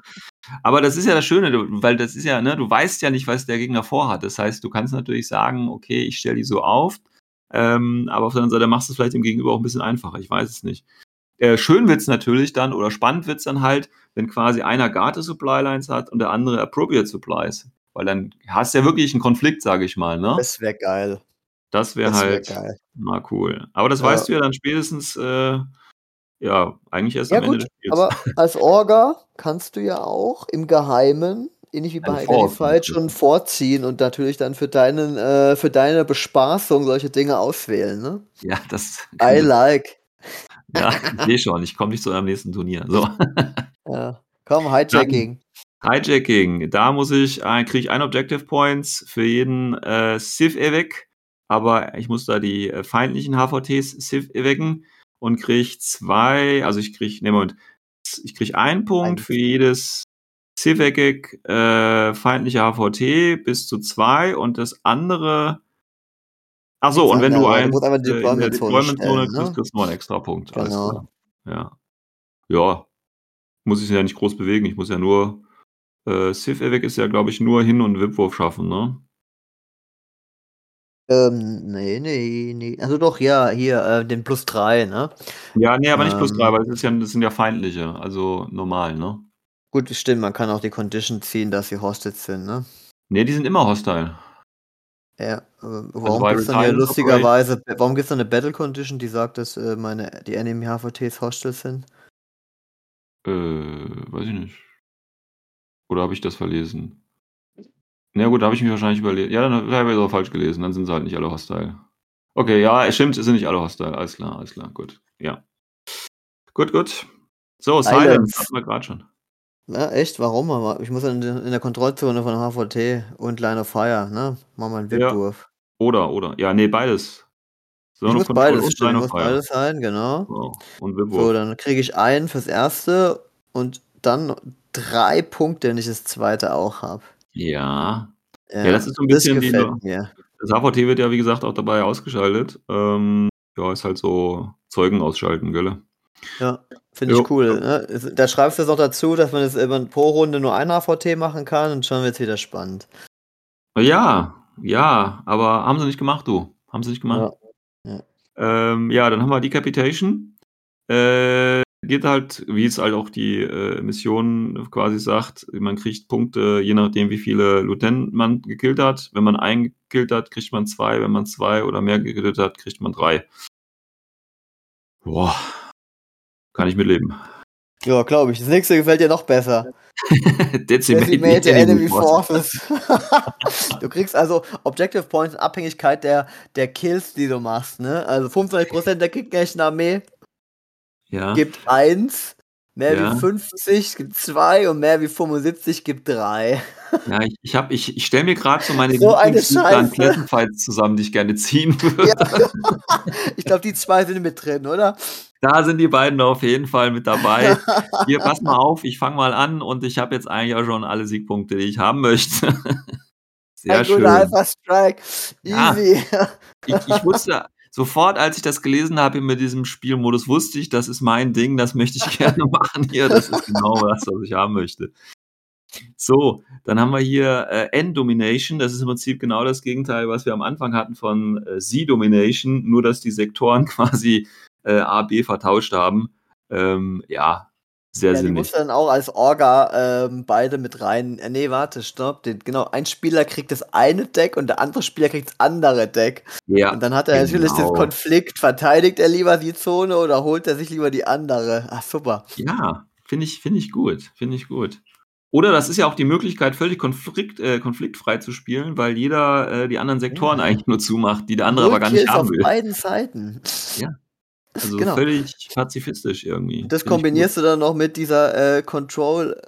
Aber das ist ja das Schöne, weil das ist ja, ne, du weißt ja nicht, was der Gegner vorhat. Das heißt, du kannst natürlich sagen, okay, ich stelle die so auf, ähm, aber auf der anderen Seite machst du es vielleicht dem Gegenüber auch ein bisschen einfacher. Ich weiß es nicht. Äh, schön wird's natürlich dann, oder spannend wird's dann halt, wenn quasi einer Garte Supply Lines hat und der andere Appropriate Supplies. Weil dann hast du ja wirklich einen Konflikt, sage ich mal. Ne? Das wäre geil. Das wäre halt geil. mal cool. Aber das Ja. weißt du ja dann spätestens, äh, ja, eigentlich erst Ja am Ende gut, des Spiels. aber als Orga kannst du ja auch im Geheimen, ähnlich wie bei Identified, schon vorziehen und natürlich dann für, deinen, äh, für deine Bespaßung solche Dinge auswählen. Ne? ja, das. (laughs) I like. Ja, ich sehe schon. Ich komme nicht zu einem nächsten Turnier. So. Ja. Komm, Hijacking. Hijacking. Da muss ich, äh, kriege ich ein Objective Points für jeden äh, Civ Evac, aber ich muss da die äh, feindlichen HVTs Civ evacken und kriege zwei, also ich kriege, ne Moment, ich kriege einen Punkt Eins. für jedes Civ Evac äh, feindliche HVT bis zu zwei und das andere Ach so, und wenn du andere, du einfach die äh, in der Deployment-Zone stellen, ne? kriegst, kriegst du noch einen extra Punkt. Genau. Ja. Ja. Muss ich ja nicht groß bewegen. Ich muss ja nur. Äh, Civ Evac ist ja, glaube ich, nur Hin- und Wipwurf schaffen, ne? Ähm, nee, nee, nee. Also doch, ja, hier, äh, den plus 3, ne? Ja, nee, aber nicht plus Ähm. drei, weil das, ist ja, das sind ja feindliche, also normal, ne? Gut, stimmt, man kann auch die Condition ziehen, dass sie hosted sind, ne? Nee, die sind immer hostile. Ja, aber warum bei gibt's dann hier Retaliance lustigerweise, warum gibt's dann eine Battle Condition, die sagt, dass äh, meine, die Enemy HVTs hostile sind? Äh, weiß ich nicht. Oder habe ich das verlesen? Na gut, da habe ich mich wahrscheinlich überlegt. Ja, dann habe ich es auch falsch gelesen. Dann sind sie halt nicht alle hostile. Okay, ja, es stimmt, es sind nicht alle hostile. Alles klar, alles klar, gut. Ja. Gut, gut. So, Silence. Silence hatten wir gerade schon. Ja, echt? Warum? Aber ich muss in, der- in der Kontrollzone von HVT und Line of Fire, ne? Mach mal einen Ja. Wipwurf. Oder, oder. Ja, nee, beides. So, Ich muss beides, stimmt, muss Fire. beides sein, genau. So, und So, dann kriege ich einen fürs erste und dann drei Punkte, wenn ich das zweite auch habe. Ja. Ja, das ist so ein bisschen wie gefällt nur- mir. Das HVT wird ja, wie gesagt, auch dabei ausgeschaltet. Ähm, ja, ist halt so Zeugen ausschalten, gell? Ja, finde ich cool. Ne? Da schreibst du es auch dazu, dass man es immer pro Runde nur ein HVT machen kann und schon wird es wieder spannend. Ja, ja, aber haben sie nicht gemacht, du. Haben sie nicht gemacht. Ja. Ähm, ja, dann haben wir Decapitation. Äh, geht halt, wie es halt auch die äh, Mission quasi sagt, man kriegt Punkte, je nachdem, wie viele Lieutenant man gekillt hat. Wenn man einen gekillt hat, kriegt man zwei. Wenn man zwei oder mehr gekillt hat, kriegt man drei. Boah. Kann ich mitleben. Ja, glaube ich. Das nächste gefällt dir noch besser. (laughs) Decimate, Decimate Enemy Force. Forces. (laughs) du kriegst also Objective Points in Abhängigkeit der, der Kills, die du machst, ne? Also 25% der gegnerischen Armee Ja. gibt 1, mehr Ja. wie 50 gibt 2 und mehr wie 75 gibt 3. Ja, ich, ich, hab- ich, ich stelle mir gerade so meine (laughs) So. Klassenfights zusammen, die ich gerne ziehen würde. Ja. ich glaube, die zwei sind mit drin, oder? Da sind die beiden auf jeden Fall mit dabei. (laughs) Hier, pass mal auf, ich fange mal an und ich habe jetzt eigentlich auch schon alle Siegpunkte, die ich haben möchte. (laughs) Sehr Ein schön. guter Alpha Strike. Ja. Easy. Ich, ich wusste sofort, als ich das gelesen habe mit diesem Spielmodus, wusste ich, das ist mein Ding, das möchte ich gerne (laughs) machen hier. Das ist genau das, was ich haben möchte. So, dann haben wir hier äh, N-Domination. Das ist im Prinzip genau das Gegenteil, was wir am Anfang hatten von äh, Z-Domination, nur dass die Sektoren quasi äh, A, B vertauscht haben. Ähm, ja, sehr Ja, die sinnig. muss dann auch als Orga ähm, beide mit rein. Äh, nee, warte, stopp. Den, genau, ein Spieler kriegt das eine Deck und der andere Spieler kriegt das andere Deck. Ja, Und dann hat er natürlich genau. den Konflikt. Verteidigt er lieber die Zone oder holt er sich lieber die andere? Ach, super. Ja, finde ich, finde ich gut, finde ich gut. Oder das ist ja auch die Möglichkeit, völlig konflikt, äh, konfliktfrei zu spielen, weil jeder äh, die anderen Sektoren Ja. eigentlich nur zumacht, die der andere Null aber gar nicht haben auf will. beiden Seiten. Ja. Also genau. völlig pazifistisch irgendwie. Das Finde ich kombinierst du dann noch mit dieser äh, Control,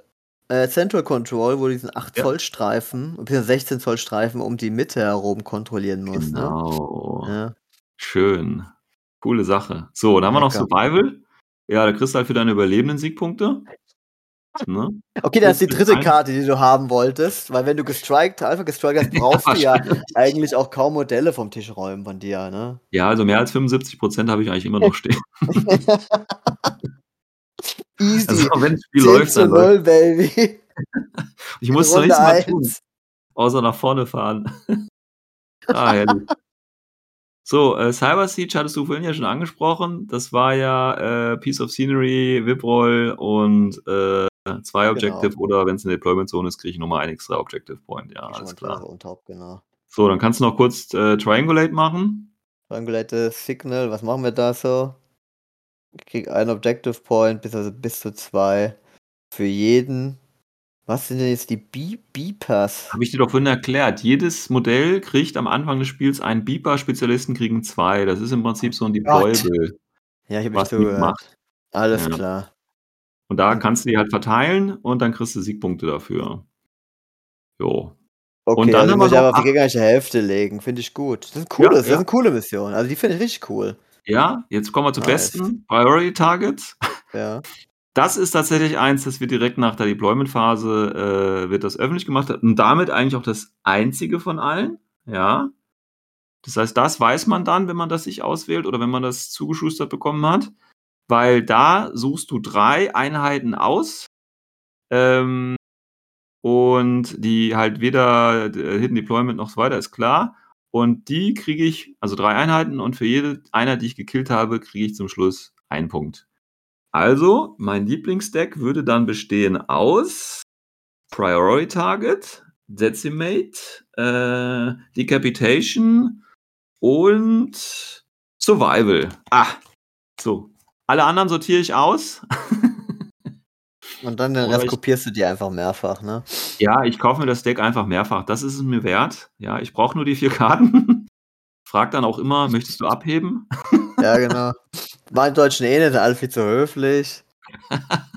äh, Central Control, wo du diesen 8 Ja. Zoll Streifen, beziehungsweise 16 Zoll Streifen um die Mitte herum kontrollieren musst. Genau. Ne? Ja. Schön. Coole Sache. So, dann haben wir noch. Survival. Ja, da kriegst du halt für deine Überlebenden Siegpunkte. Ne? Okay, das ist die dritte Karte, die du haben wolltest, weil wenn du gestrikt, einfach gestrikt hast, brauchst du ja (laughs) eigentlich auch kaum Modelle vom Tisch räumen von dir, ne? Ja, also mehr als 75 Prozent habe ich eigentlich immer noch stehen. (laughs) Easy. Also wenn das Spiel 10 läuft, dann läuft 0, Baby. (laughs) Ich muss Runde nichts mehr tun, außer nach vorne fahren. ah, herrlich. So, äh, Cyber Siege hattest du vorhin ja schon angesprochen. Das war ja äh, Piece of Scenery, Whiproll und äh, zwei Genau. Objective oder wenn es eine Deployment Zone ist, kriege ich nochmal ein extra Objective Point. Ja, alles klar. top, genau. So, dann kannst du noch kurz äh, Triangulate machen. Triangulate Signal, was machen wir da so? Ich krieg einen Objective Point, bis, also bis zu zwei. Für jeden. Was sind denn jetzt die Be Beepers? Habe ich dir doch vorhin erklärt. Jedes Modell kriegt am Anfang des Spiels einen Beeper, Spezialisten kriegen zwei. Das ist im Prinzip so ein. Deployable. Ja, ich habe nicht zugehört. mitmacht. Alles Ja. klar. Und da kannst du die halt verteilen und dann kriegst du Siegpunkte dafür. Jo. Okay, Und dann also muss ich aber auf die gegnerische Hälfte legen. Finde ich gut. Das ist, cooles, das ja. ist eine coole Mission. Also die finde ich richtig cool. Ja, jetzt kommen wir zum Nice. besten. Priority Targets. Ja. Das ist tatsächlich eins, das wird direkt nach der Deployment-Phase äh, wird das öffentlich gemacht und damit eigentlich auch das einzige von allen. Ja. Das heißt, das weiß man dann, wenn man das sich auswählt oder wenn man das zugeschustert bekommen hat, weil da suchst du drei Einheiten aus ähm, und die halt weder äh, Hidden Deployment noch so weiter ist klar. Und die kriege ich, also drei Einheiten und für jede Einheit, die ich gekillt habe, kriege ich zum Schluss einen Punkt. Also, mein Lieblingsdeck würde dann bestehen aus Priority Target, Decimate, äh, Decapitation und Survival. Ah, so. Alle anderen sortiere ich aus. Und dann den Rest ich- kopierst du dir einfach mehrfach, ne? Ja, ich kaufe mir das Deck einfach mehrfach. Das ist es mir wert. Ja, ich brauche nur die vier Karten. (laughs) Frag dann auch immer, möchtest du abheben? Ja, genau. War im Deutschen eh nicht, alle viel zu höflich. (laughs)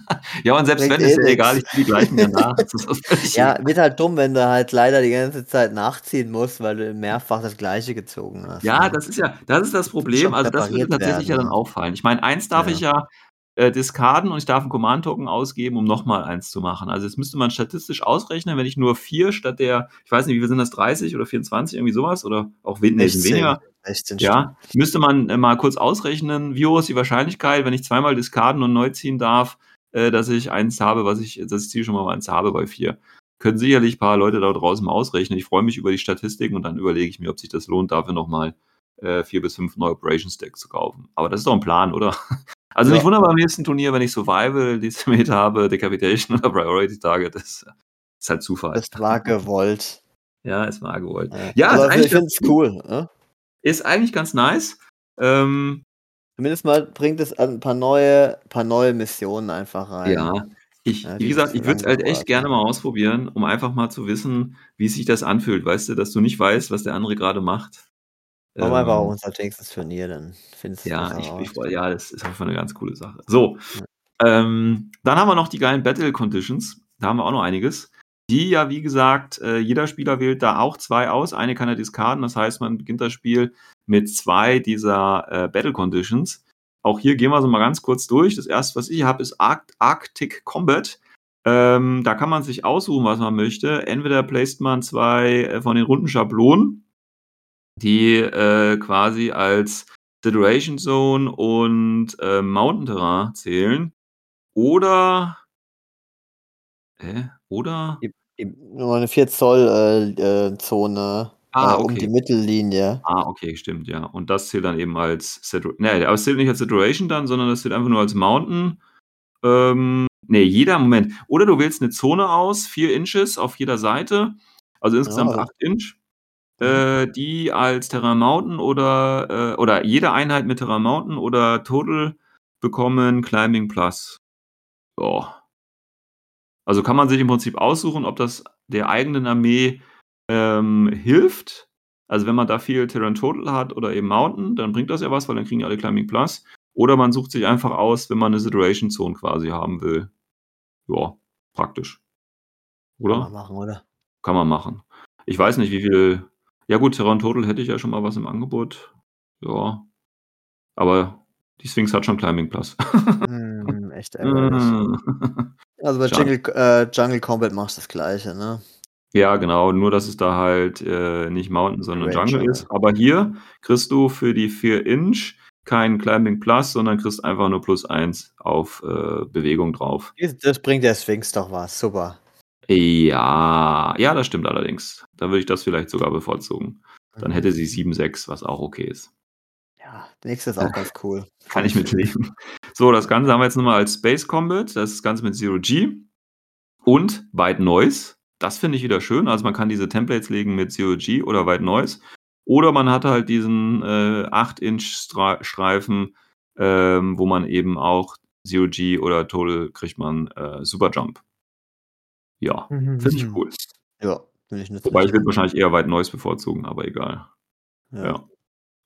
Ja, und selbst Bringt wenn, eh ist ja egal, ich ziehe die gleichen danach. (laughs) Das ist völlig Ja, wird halt dumm, wenn du halt leider die ganze Zeit nachziehen musst, weil du mehrfach das gleiche gezogen hast. ja, ne? das ist ja, das ist das Problem. Also das würde tatsächlich ja werden, dann ne? auffallen. Ich meine, eins darf Ja. ich ja äh, discarden und ich darf einen Command-Token ausgeben, um nochmal eins zu machen. Also jetzt müsste man statistisch ausrechnen, wenn ich nur vier statt der, ich weiß nicht, wie viel sind das, 30 oder 24, irgendwie sowas? Oder auch sind 16, weniger. 16 Ja, müsste man äh, mal kurz ausrechnen, wie hoch ist die Wahrscheinlichkeit, wenn ich zweimal discarden und neu ziehen darf, äh, dass ich eins habe, was ich, dass ich Ziel schon mal eins habe bei vier. Können sicherlich ein paar Leute da draußen mal ausrechnen. Ich freue mich über die Statistiken und dann überlege ich mir, ob sich das lohnt, dafür nochmal äh, vier bis fünf neue Operations Decks zu kaufen. Aber das ist doch ein Plan, oder? (laughs) Also Ja. nicht wundern beim nächsten Turnier, wenn ich Survival, Decimate habe, Decapitation oder Priority Target. Das ist halt Zufall. Das war gewollt. ja, ist mal gewollt. Ja, Ja, ist eigentlich ich finde es cool. Ne? Ist eigentlich ganz nice. Ähm, Zumindest mal bringt es ein paar neue, paar neue Missionen einfach rein. Ja, ich, Ja, wie gesagt, ich würde es halt echt gerne mal ausprobieren, um einfach mal zu wissen, wie sich das anfühlt. Weißt du, dass du nicht weißt, was der andere gerade macht. Machen wir einfach Ähm, auch unser nächstes Turnier, dann findest du ja, ich, ich, freu- ja, das ist einfach eine ganz coole Sache. So, ähm, dann haben wir noch die geilen Battle Conditions. Da haben wir auch noch einiges. Die ja, wie gesagt, äh, jeder Spieler wählt da auch zwei aus. Eine kann er diskarden, das heißt, man beginnt das Spiel mit zwei dieser äh, Battle Conditions. Auch hier gehen wir so mal ganz kurz durch. Das erste, was ich habe, ist Arct Arctic Combat. Ähm, da kann man sich aussuchen, was man möchte. Entweder placed man zwei äh, von den runden Schablonen, die äh, quasi als Situation Zone und äh, Mountain Terrain zählen. Oder. Äh, oder. Nur eine 4 Zoll äh, äh, Ah, äh, um okay. die Mittellinie. Ah, okay, stimmt, ja. Und das zählt dann eben als Nee, aber es zählt nicht als Situation dann, sondern das zählt einfach nur als Mountain. Ähm, nee, jeder, Moment. Oder du wählst eine Zone aus, 4 Inches auf jeder Seite, also insgesamt also- 8 Inch, äh, die als Terrain Mountain oder, äh, oder jede Einheit mit Terrain Mountain oder Total bekommen Climbing Plus. Ja. Also kann man sich im Prinzip aussuchen, ob das der eigenen Armee ähm, hilft. Also wenn man da viel Terran Total hat oder eben Mountain, dann bringt das ja was, weil dann kriegen die alle Climbing Plus. Oder man sucht sich einfach aus, wenn man eine Situation Zone quasi haben will. Ja, praktisch. Kann man Oder? machen, oder? Kann man machen. Ich weiß nicht, wie viel. Ja, gut, Terran Total hätte ich ja schon mal was im Angebot. Ja. Aber die Sphinx hat schon Climbing Plus. (laughs) Hm, echt ärgerlich. Mm. Also bei. Jungle, äh, Jungle Combat machst du das gleiche, ne? Ja, genau. Nur, dass es da halt äh, nicht Mountain, sondern Ranger. Jungle ist. Aber hier kriegst du für die 4 Inch kein Climbing Plus, sondern kriegst einfach nur plus 1 auf äh, Bewegung drauf. Das- bringt der Sphinx doch was. Super. Ja, ja, das stimmt allerdings. Da würde ich das vielleicht sogar bevorzugen. Dann hätte sie 7,6, was auch okay ist. Ja, nächstes ist auch ganz (laughs) cool. Kann ich mitleben. So, das Ganze haben wir jetzt nochmal als Space Combat. Das ist das Ganze mit Zero G und White Noise. Das finde ich wieder schön. Also man kann diese Templates legen mit Zero G oder White Noise. Oder man hat halt diesen äh, 8-Inch-Streifen, ähm, wo man eben auch Zero G oder Total kriegt man äh, Super Jump. Ja, finde ich cool. Ja, finde ich nützlich. Wobei ich würde wahrscheinlich eher White Noise bevorzugen, aber egal. ja. Ja.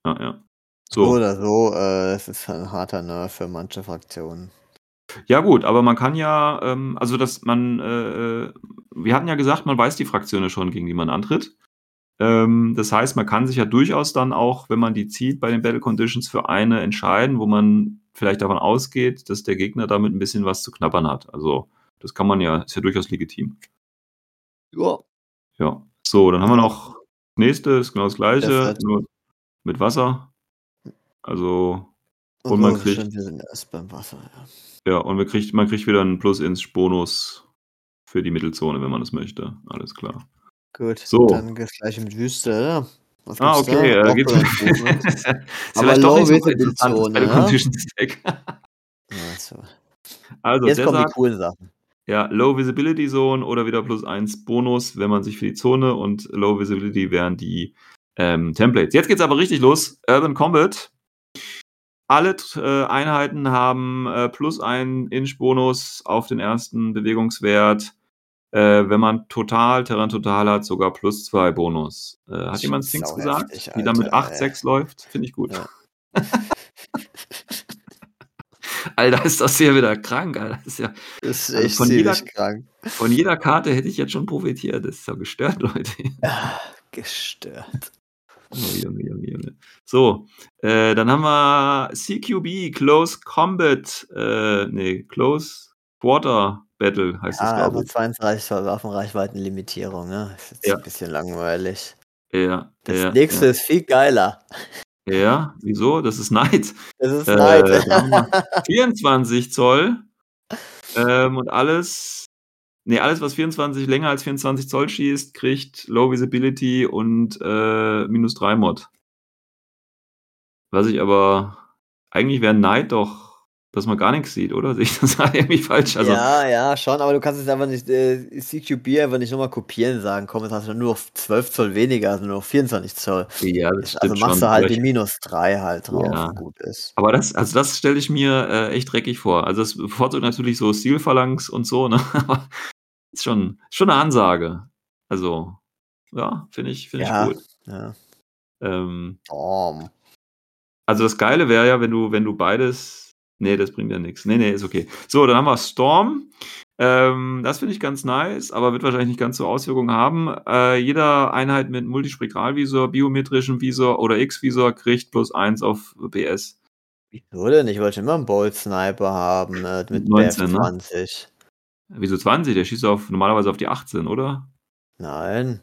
Ja, ja. So So. oder so, äh, es ist ein harter Nerv für manche Fraktionen. Ja, gut, aber man kann ja, ähm, also dass man, äh, äh, wir hatten ja gesagt, man weiß die Fraktionen schon, gegen die man antritt. Ähm, das heißt, man kann sich ja durchaus dann auch, wenn man die zieht, bei den Battle Conditions für eine entscheiden, wo man vielleicht davon ausgeht, dass der Gegner damit ein bisschen was zu knabbern hat. Also, das kann man ja, ist ja durchaus legitim. Ja. Ja. So, dann haben wir noch das nächste, ist genau das gleiche, nur mit Wasser. Also, Und Und man kriegt- wir sind erst beim Wasser, ja. Ja, und wir kriegt, man kriegt wieder einen Plus-Ins-Bonus für die Mittelzone, wenn man das möchte. Alles klar. Gut, So. dann geht's gleich mit Wüste, oder? Was Ah, gibt's okay. da? Äh, (laughs) ist Aber vielleicht doch Low nicht so interessant, Zone, Battle ja? Conditions Deck. Ja, so. Also, Jetzt kommen die sagt, coolen Sachen. ja, Low Visibility Zone oder wieder plus 1 Bonus, wenn man sich für die Zone und Low Visibility wären die ähm, Templates. Jetzt geht's aber richtig los. Urban Combat. Alle äh, Einheiten haben äh, plus ein Inch-Bonus auf den ersten Bewegungswert. Äh, wenn man total, Terran total hat, sogar plus zwei Bonus. Äh, hat jemand sau gesagt? heftig, die dann mit Alter, 8-6 läuft? Finde ich gut. Ja. (laughs) Alter, ist das hier wieder krank, Alter. Das ist ja, Das ist Also von jeder- krank. von jeder Karte hätte ich jetzt schon profitiert. Das ist ja gestört, (laughs) Leute. Ah, gestört. Oh, Junge, Junge, Junge. So, äh, dann haben wir CQB, Close Combat, äh, nee, Close Quarter Battle heißt Ja, das, aber glaube ich. 32 Waffenreichweitenlimitierung, ne? Ist jetzt Ja. ein bisschen langweilig. Ja, Das ja, nächste ist viel geiler. ja. ja, wieso? Das ist Night. Das ist Äh, Neid. wir (laughs) 24 Zoll ähm, und alles, nee, alles, was 24 länger als 24 Zoll schießt, kriegt Low Visibility und äh, minus 3 Mod. Was ich aber, eigentlich wäre Night doch, dass man gar nichts sieht, oder? (laughs) Sehe ich das irgendwie falsch? Also, ja, ja, schon, aber du kannst es einfach nicht, äh, CQB einfach nicht nochmal kopieren sagen, komm, jetzt hast du nur noch 12 Zoll weniger, also nur noch 24 Zoll. ja, das Also machst schon. du halt die minus 3 halt drauf Ja. gut ist. Aber das, also das stelle ich mir äh, echt dreckig vor. Also das bevorzugt natürlich so Stilphalanx und so, ne? (laughs) Ist schon, schon eine Ansage. Also, ja, finde ich, finde Ja. ich gut. Ja. Ähm, Storm. also das Geile wäre ja, wenn du, wenn du beides. Nee, das bringt ja nichts. Nee, nee, ist okay. So, dann haben wir Storm. Ähm, das finde ich ganz nice, aber wird wahrscheinlich nicht ganz so Auswirkungen haben. Äh, jeder Einheit mit Multispektralvisor, biometrischem Visor oder X-Visor kriegt plus eins auf PS. Wieso denn? Ich wollte immer einen Bolt Sniper haben äh, mit 19, ne? BF20. Wieso 20? Der schießt auf, normalerweise auf die 18, oder? Nein.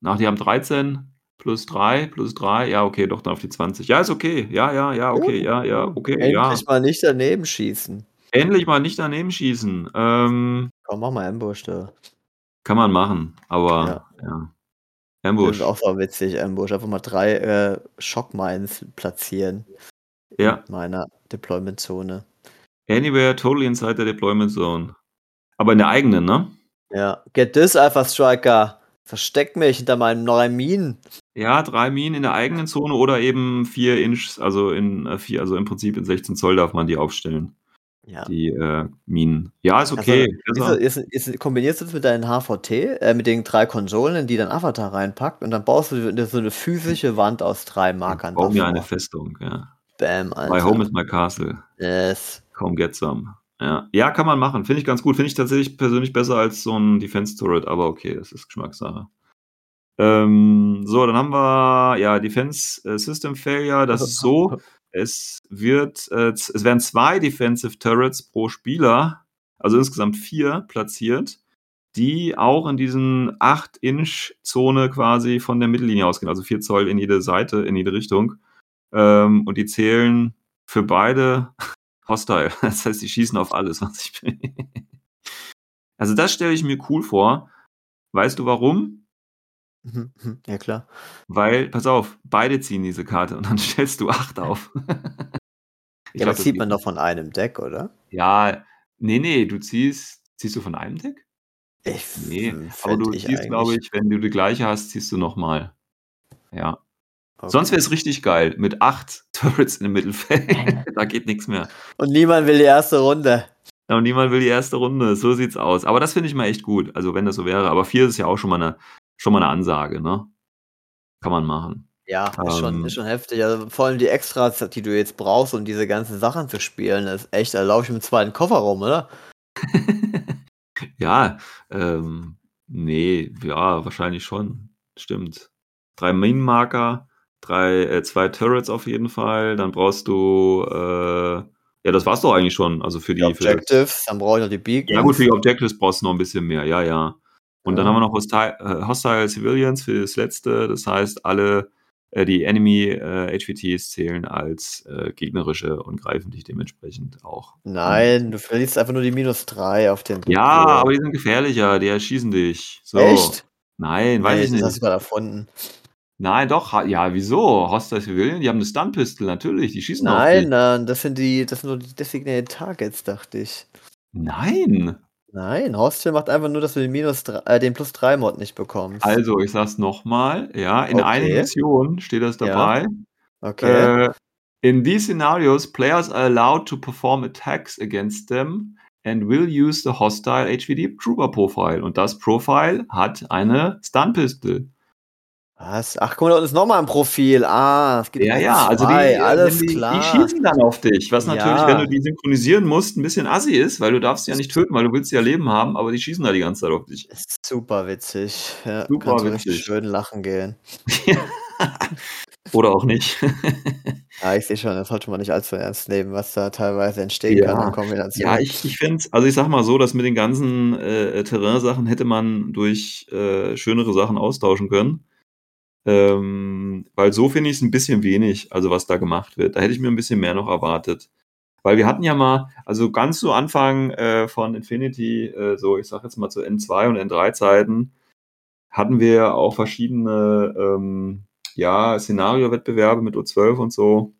Nach, die haben 13 plus 3 plus 3. Ja, okay, doch dann auf die 20. Ja, ist okay. Ja, ja, ja, okay, ja, ja, okay, Endlich ja. mal nicht daneben schießen. Endlich mal nicht daneben schießen. Ähm, Komm, mach mal Ambush da. kann man machen, aber ja. Das Ambush. ist auch so witzig, Ambush. Einfach mal drei äh, Shockmines platzieren. Ja. In meiner Deployment-Zone. Anywhere, totally inside the deployment zone. Aber in der eigenen, ne? Ja. Get this, Alpha Striker. Versteck mich hinter meinen neuen Minen. Ja, drei Minen in der eigenen Zone oder eben vier Inch, also in äh, vier, also im Prinzip in 16 Zoll darf man die aufstellen, Ja. die äh, Minen. Ja, ist okay. Also, ist, ist, ist, kombinierst du das mit deinen HVT, äh, mit den drei Konsolen, in die dein Avatar reinpackt und dann baust du so eine physische Wand aus drei Markern. Bau mir eine Festung, ja. Bam, Alter. My home is my castle. yes. Come get some. Ja, ja kann man machen. Finde ich ganz gut. Finde ich tatsächlich persönlich besser als so ein Defense Turret, aber okay, das ist Geschmackssache. Ähm, so, dann haben wir ja Defense äh, System Failure. Das ist so, es wird, äh, es werden zwei Defensive Turrets pro Spieler, also insgesamt vier platziert, die auch in diesen 8-Inch-Zone quasi von der Mittellinie ausgehen, also 4 Zoll in jede Seite, in jede Richtung. Ähm, und die zählen für beide hostile. (laughs) Das heißt, die schießen auf alles, was ich bin. Also das stelle ich mir cool vor. Weißt du warum? Mhm, mhm, Ja, klar. Weil, pass auf, beide ziehen diese Karte und dann (laughs) stellst du 8 auf. Ich Ja, glaub, das geht man doch von einem Deck, oder? Ja, nee, nee, du ziehst, ziehst du von einem Deck? Ich, Nee, aber du ziehst, glaube ich, wenn du die gleiche hast, ziehst du nochmal. Ja. Okay. Sonst wäre es richtig geil, mit acht (laughs) Turrets im Mittelfeld. da geht nichts mehr. Und niemand will die erste Runde. Und niemand will die erste Runde. So sieht's aus. Aber das finde ich mal echt gut. Also, wenn das so wäre. Aber vier ist ja auch schon mal eine, schon mal eine Ansage, ne? Kann man machen. Ja, ist, schon, Ähm. ist schon heftig. Also vor allem die Extras, die du jetzt brauchst, um diese ganzen Sachen zu spielen, ist echt, da laufe ich mit dem zweiten Koffer rum, oder? (laughs) ja, ähm, nee, ja, wahrscheinlich schon. Stimmt. Drei Minenmarker, drei, äh, zwei Turrets auf jeden Fall. Dann brauchst du, äh, ja, das war's doch eigentlich schon. Also für die, Die für Objectives, dann brauche ich noch die Beacons. ja gut, für die Objectives brauchst du noch ein bisschen mehr, ja, ja. Und dann Ja. haben wir noch Hostile, äh, Hostile Civilians für das letzte. Das heißt, alle, äh, die Enemy äh, HVTs zählen als äh, gegnerische und greifen dich dementsprechend auch. Nein, du verlierst einfach nur die minus 3 auf den Ja, aber die sind gefährlicher, die erschießen dich. So. Echt? Nein, weiß Nee, ich Das hast nicht. du gerade erfunden. Nein, doch, ja, wieso? Hostile Civilian, die haben eine Stun-Pistol, natürlich, die schießen auf Nein, dich. nein, das sind die, das sind nur die designated Targets, dachte ich. Nein. Nein, Hostel macht einfach nur, dass du den minus 3, äh, den plus 3 Mod nicht bekommst. Also, ich sag's nochmal, ja, in Okay. einigen Missionen steht das dabei. okay. Äh, In these scenarios, players are allowed to perform attacks against them and will use the hostile HVD Trooper Profile. Und das Profile hat eine Stun Pistol. Was? Ach, guck mal, da unten ist nochmal ein Profil. Ah, es gibt Ja, ja, also die, äh, alles die, klar. die schießen dann auf dich, was natürlich, Ja. wenn du die synchronisieren musst, ein bisschen assi ist, weil du darfst sie ja nicht töten, weil du willst sie ja leben haben, aber die schießen da die ganze Zeit auf dich. Ist super witzig. Ja, Super kannst du richtig witzig. schön lachen gehen. (laughs) Oder auch nicht. (laughs) Ja, ich sehe schon, das sollte man nicht allzu ernst nehmen, was da teilweise entstehen Ja. kann in Kombination. Ja, ich, ich finde also ich sag mal so, dass mit den ganzen äh, Terrain-Sachen hätte man durch äh, schönere Sachen austauschen können. Ähm, weil so finde ich es ein bisschen wenig, also was da gemacht wird. Da hätte ich mir ein bisschen mehr noch erwartet. Weil wir hatten ja mal, also ganz zu Anfang äh, von Infinity, äh, so ich sag jetzt mal zu N2 und N3 Zeiten, hatten wir auch verschiedene ähm, ja, Szenario-Wettbewerbe mit O12 und so.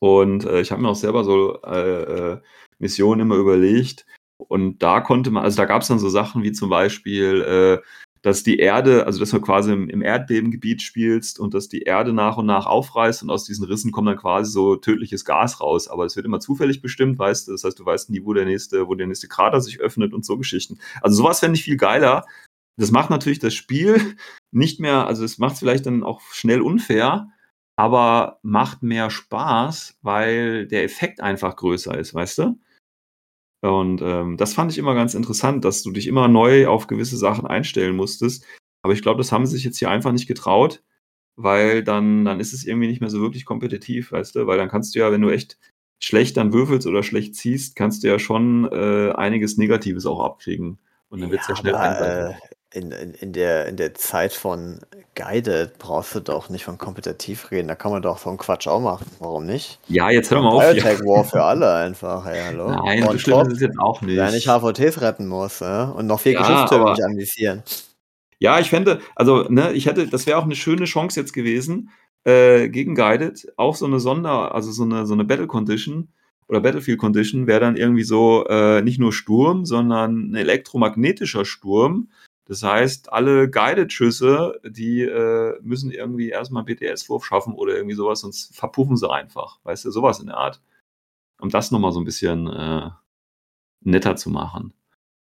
Und äh, ich habe mir auch selber so äh, äh, Missionen immer überlegt. Und da konnte man, also da gab es dann so Sachen wie zum Beispiel, äh, dass die Erde, also dass du quasi im, Erdbebengebiet spielst und dass die Erde nach und nach aufreißt und aus diesen Rissen kommt dann quasi so tödliches Gas raus. Aber es wird immer zufällig bestimmt, weißt du. Das heißt, du weißt nie, wo der nächste, wo der nächste Krater sich öffnet und so Geschichten. Also sowas fände ich viel geiler. Das macht natürlich das Spiel (laughs) nicht mehr, also es macht es vielleicht dann auch schnell unfair, aber macht mehr Spaß, weil der Effekt einfach größer ist, weißt du? Und ähm, das fand ich immer ganz interessant, dass du dich immer neu auf gewisse Sachen einstellen musstest. Aber ich glaube, das haben sie sich jetzt hier einfach nicht getraut, weil dann, dann ist es irgendwie nicht mehr so wirklich kompetitiv, weißt du? Weil dann kannst du ja, wenn du echt schlecht dann würfelst oder schlecht ziehst, kannst du ja schon äh, einiges Negatives auch abkriegen. Und dann wird es ja, schnell aber, einseitig. In, in, in, der, in der Zeit von Guided brauchst du doch nicht von kompetitiv reden. Da kann man doch so einen Quatsch auch machen. Warum nicht? Ja, jetzt hör mal auf. Biotech War für alle einfach. Hey, hallo? Nein, so schlimm ist es jetzt auch nicht. Wer nicht HVTs retten muss ja? und noch vier Ja, aber- nicht anvisieren. Ja, ich fände, also, ne, ich hätte, das wäre auch eine schöne Chance jetzt gewesen, äh, gegen Guided, auch so eine Sonder, also so eine, so eine Battle Condition oder Battlefield Condition wäre dann irgendwie so, äh, nicht nur Sturm, sondern ein elektromagnetischer Sturm. Das heißt, alle Guided-Schüsse, die äh, müssen irgendwie erstmal einen BTS-Wurf schaffen oder irgendwie sowas, sonst verpuffen sie einfach. Weißt du, sowas in der Art. Um das nochmal so ein bisschen äh, netter zu machen.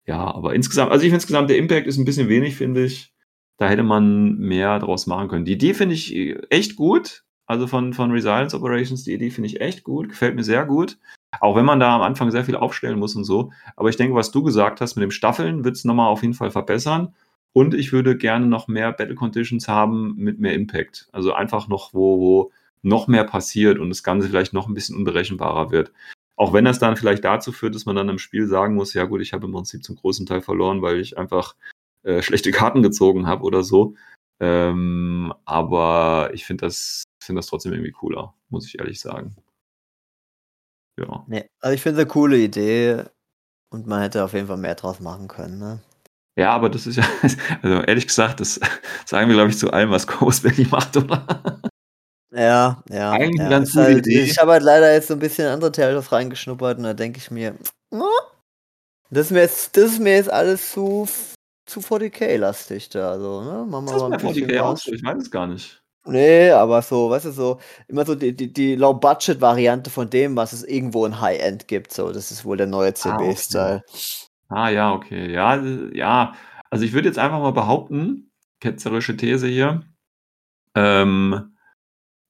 Ja, aber insgesamt, also ich finde insgesamt, der Impact ist ein bisschen wenig, finde ich. Da hätte man mehr draus machen können. Die Idee finde ich äh, echt gut. Also von, von Resilience Operations, die Idee finde ich echt gut, gefällt mir sehr gut. Auch wenn man da am Anfang sehr viel aufstellen muss und so. Aber ich denke, was du gesagt hast mit dem Staffeln, wird es nochmal auf jeden Fall verbessern. Und ich würde gerne noch mehr Battle Conditions haben mit mehr Impact. Also einfach noch, wo, wo noch mehr passiert und das Ganze vielleicht noch ein bisschen unberechenbarer wird. Auch wenn das dann vielleicht dazu führt, dass man dann im Spiel sagen muss, ja gut, ich habe im Prinzip zum großen Teil verloren, weil ich einfach äh, schlechte Karten gezogen habe oder so. Ähm, aber ich finde das, finde das trotzdem irgendwie cooler, muss ich ehrlich sagen. Ja. Nee, also ich finde es eine coole Idee und man hätte auf jeden Fall mehr draus machen können. Ne? Ja, aber das ist ja, (laughs) also ehrlich gesagt, das sagen wir, glaube ich, zu allem, was Belly macht, oder? Ja, ja. Eigentlich ja. eine ganz halt, Idee. Ich habe halt leider jetzt so ein bisschen andere Tales reingeschnuppert und da denke ich mir, "Na, das ist mir jetzt, das ist mir jetzt alles zu, zu 40k-lastig da. Also, ne? Machen wir mal ein bisschen 40k auch was. so, ich weiß es gar nicht. Nee, aber so, weißt du, so, immer so die, die, die Low-Budget-Variante von dem, was es irgendwo in High-End gibt. So, das ist wohl der neue CB-Style. Ah, ja, okay. Ja, äh, ja. Also ich würde jetzt einfach mal behaupten, ketzerische These hier, ähm,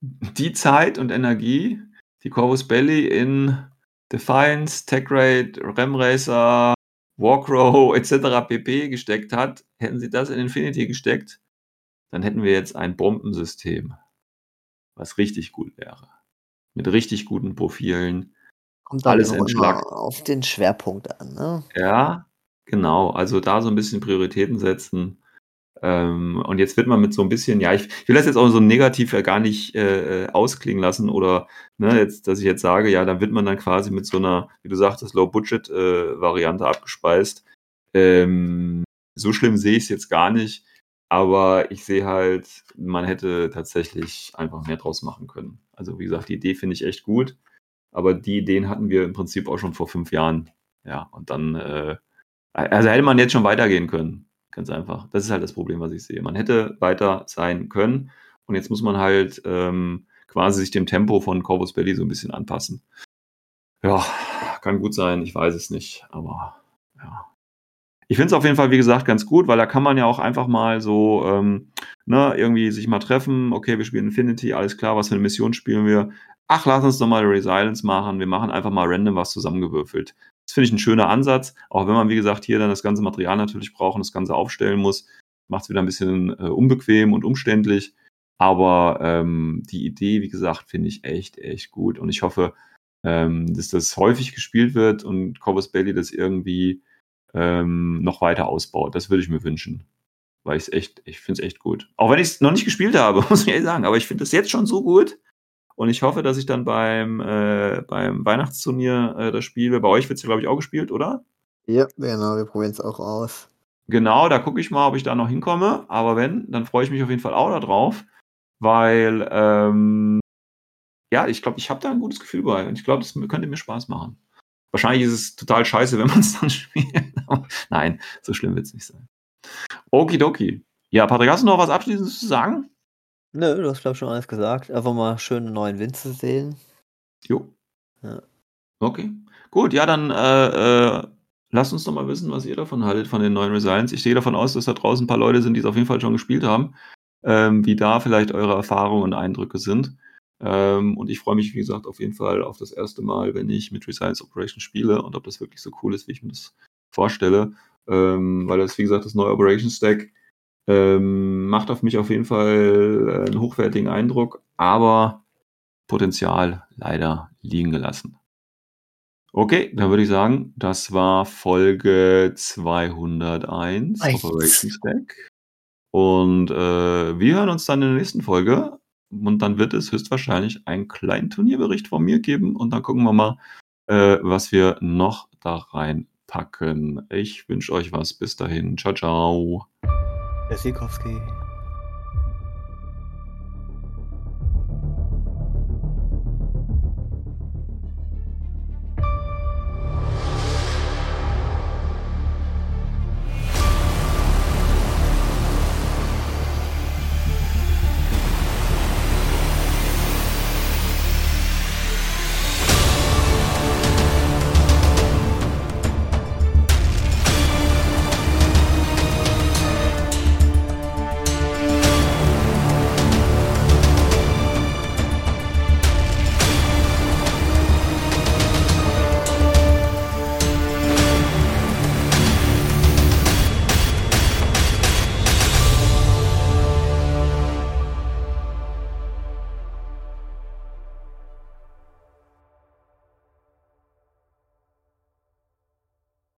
die Zeit und Energie, die Corvus Belly in Defiance, Tech Raid, Racer, Warcrow etc. pp. gesteckt hat, hätten sie das in Infinity gesteckt, dann hätten wir jetzt ein Bombensystem, was richtig gut wäre. Mit richtig guten Profilen, Kommt Alles entschlackt. auf den Schwerpunkt an, ne? Ja, genau. Also da so ein bisschen Prioritäten setzen. Ähm, und jetzt wird man mit so ein bisschen, ja, ich, ich will das jetzt auch so negativ ja gar nicht äh, äh, ausklingen lassen oder ne, jetzt, dass ich jetzt sage, ja, dann wird man dann quasi mit so einer, wie du sagtest, Low-Budget-Variante abgespeist. Ähm, so schlimm sehe ich es jetzt gar nicht, aber ich sehe halt, man hätte tatsächlich einfach mehr draus machen können. Also wie gesagt, die Idee finde ich echt gut, aber die Ideen hatten wir im Prinzip auch schon vor fünf Jahren. Ja, und dann, äh, also hätte man jetzt schon weitergehen können. Ganz einfach. Das ist halt das Problem, was ich sehe. Man hätte weiter sein können und jetzt muss man halt ähm, quasi sich dem Tempo von Corvus Belly so ein bisschen anpassen. Ja, kann gut sein, ich weiß es nicht, aber ja. Ich finde es auf jeden Fall, wie gesagt, ganz gut, weil da kann man ja auch einfach mal so, ähm, ne, irgendwie sich mal treffen. Okay, wir spielen Infinity, alles klar, was für eine Mission spielen wir? Ach, lass uns doch mal Resilience machen. Wir machen einfach mal random was zusammengewürfelt. Das finde ich ein schöner Ansatz, auch wenn man, wie gesagt, hier dann das ganze Material natürlich braucht und das Ganze aufstellen muss. Macht es wieder ein bisschen äh, unbequem und umständlich. Aber ähm, die Idee, wie gesagt, finde ich echt, echt gut. Und ich hoffe, ähm, dass das häufig gespielt wird und Corvus Belly das irgendwie ähm, noch weiter ausbaut. Das würde ich mir wünschen. Weil ich es echt, ich finde es echt gut. Auch wenn ich es noch nicht gespielt habe, (laughs) muss ich ehrlich sagen. Aber ich finde es jetzt schon so gut. Und ich hoffe, dass ich dann beim, äh, beim Weihnachtsturnier äh, das spiele. Bei euch wird es ja, glaube ich, auch gespielt, oder? Ja, genau, wir probieren es auch aus. Genau, da gucke ich mal, ob ich da noch hinkomme. Aber wenn, dann freue ich mich auf jeden Fall auch darauf. Weil, ähm, ja, ich glaube, ich habe da ein gutes Gefühl bei. Und ich glaube, das könnte mir Spaß machen. Wahrscheinlich ist es total scheiße, wenn man es dann (laughs) spielt. Nein, so schlimm wird es nicht sein. Okidoki. Ja, Patrick, hast du noch was Abschließendes zu sagen? Nö, du hast, glaube ich, schon alles gesagt. Einfach mal schön einen neuen Wind zu sehen. Jo. Ja. Okay. Gut, ja, dann äh, äh, lasst uns doch mal wissen, was ihr davon haltet, von den neuen Resilience. Ich gehe davon aus, dass da draußen ein paar Leute sind, die es auf jeden Fall schon gespielt haben. Ähm, wie da vielleicht eure Erfahrungen und Eindrücke sind. Ähm, und ich freue mich, wie gesagt, auf jeden Fall auf das erste Mal, wenn ich mit Resilience Operation spiele und ob das wirklich so cool ist, wie ich mir das vorstelle. Ähm, weil das, wie gesagt, das neue Operation Stack ähm, macht auf mich auf jeden Fall äh, einen hochwertigen Eindruck, aber Potenzial leider liegen gelassen. Okay, dann würde ich sagen, das war Folge 201 Eins. Operation Stack. Und äh, wir hören uns dann in der nächsten Folge. Und dann wird es höchstwahrscheinlich einen kleinen Turnierbericht von mir geben. Und dann gucken wir mal, äh, was wir noch da reinpacken. Ich wünsche euch was. Bis dahin. Ciao, ciao. Der Sikowski.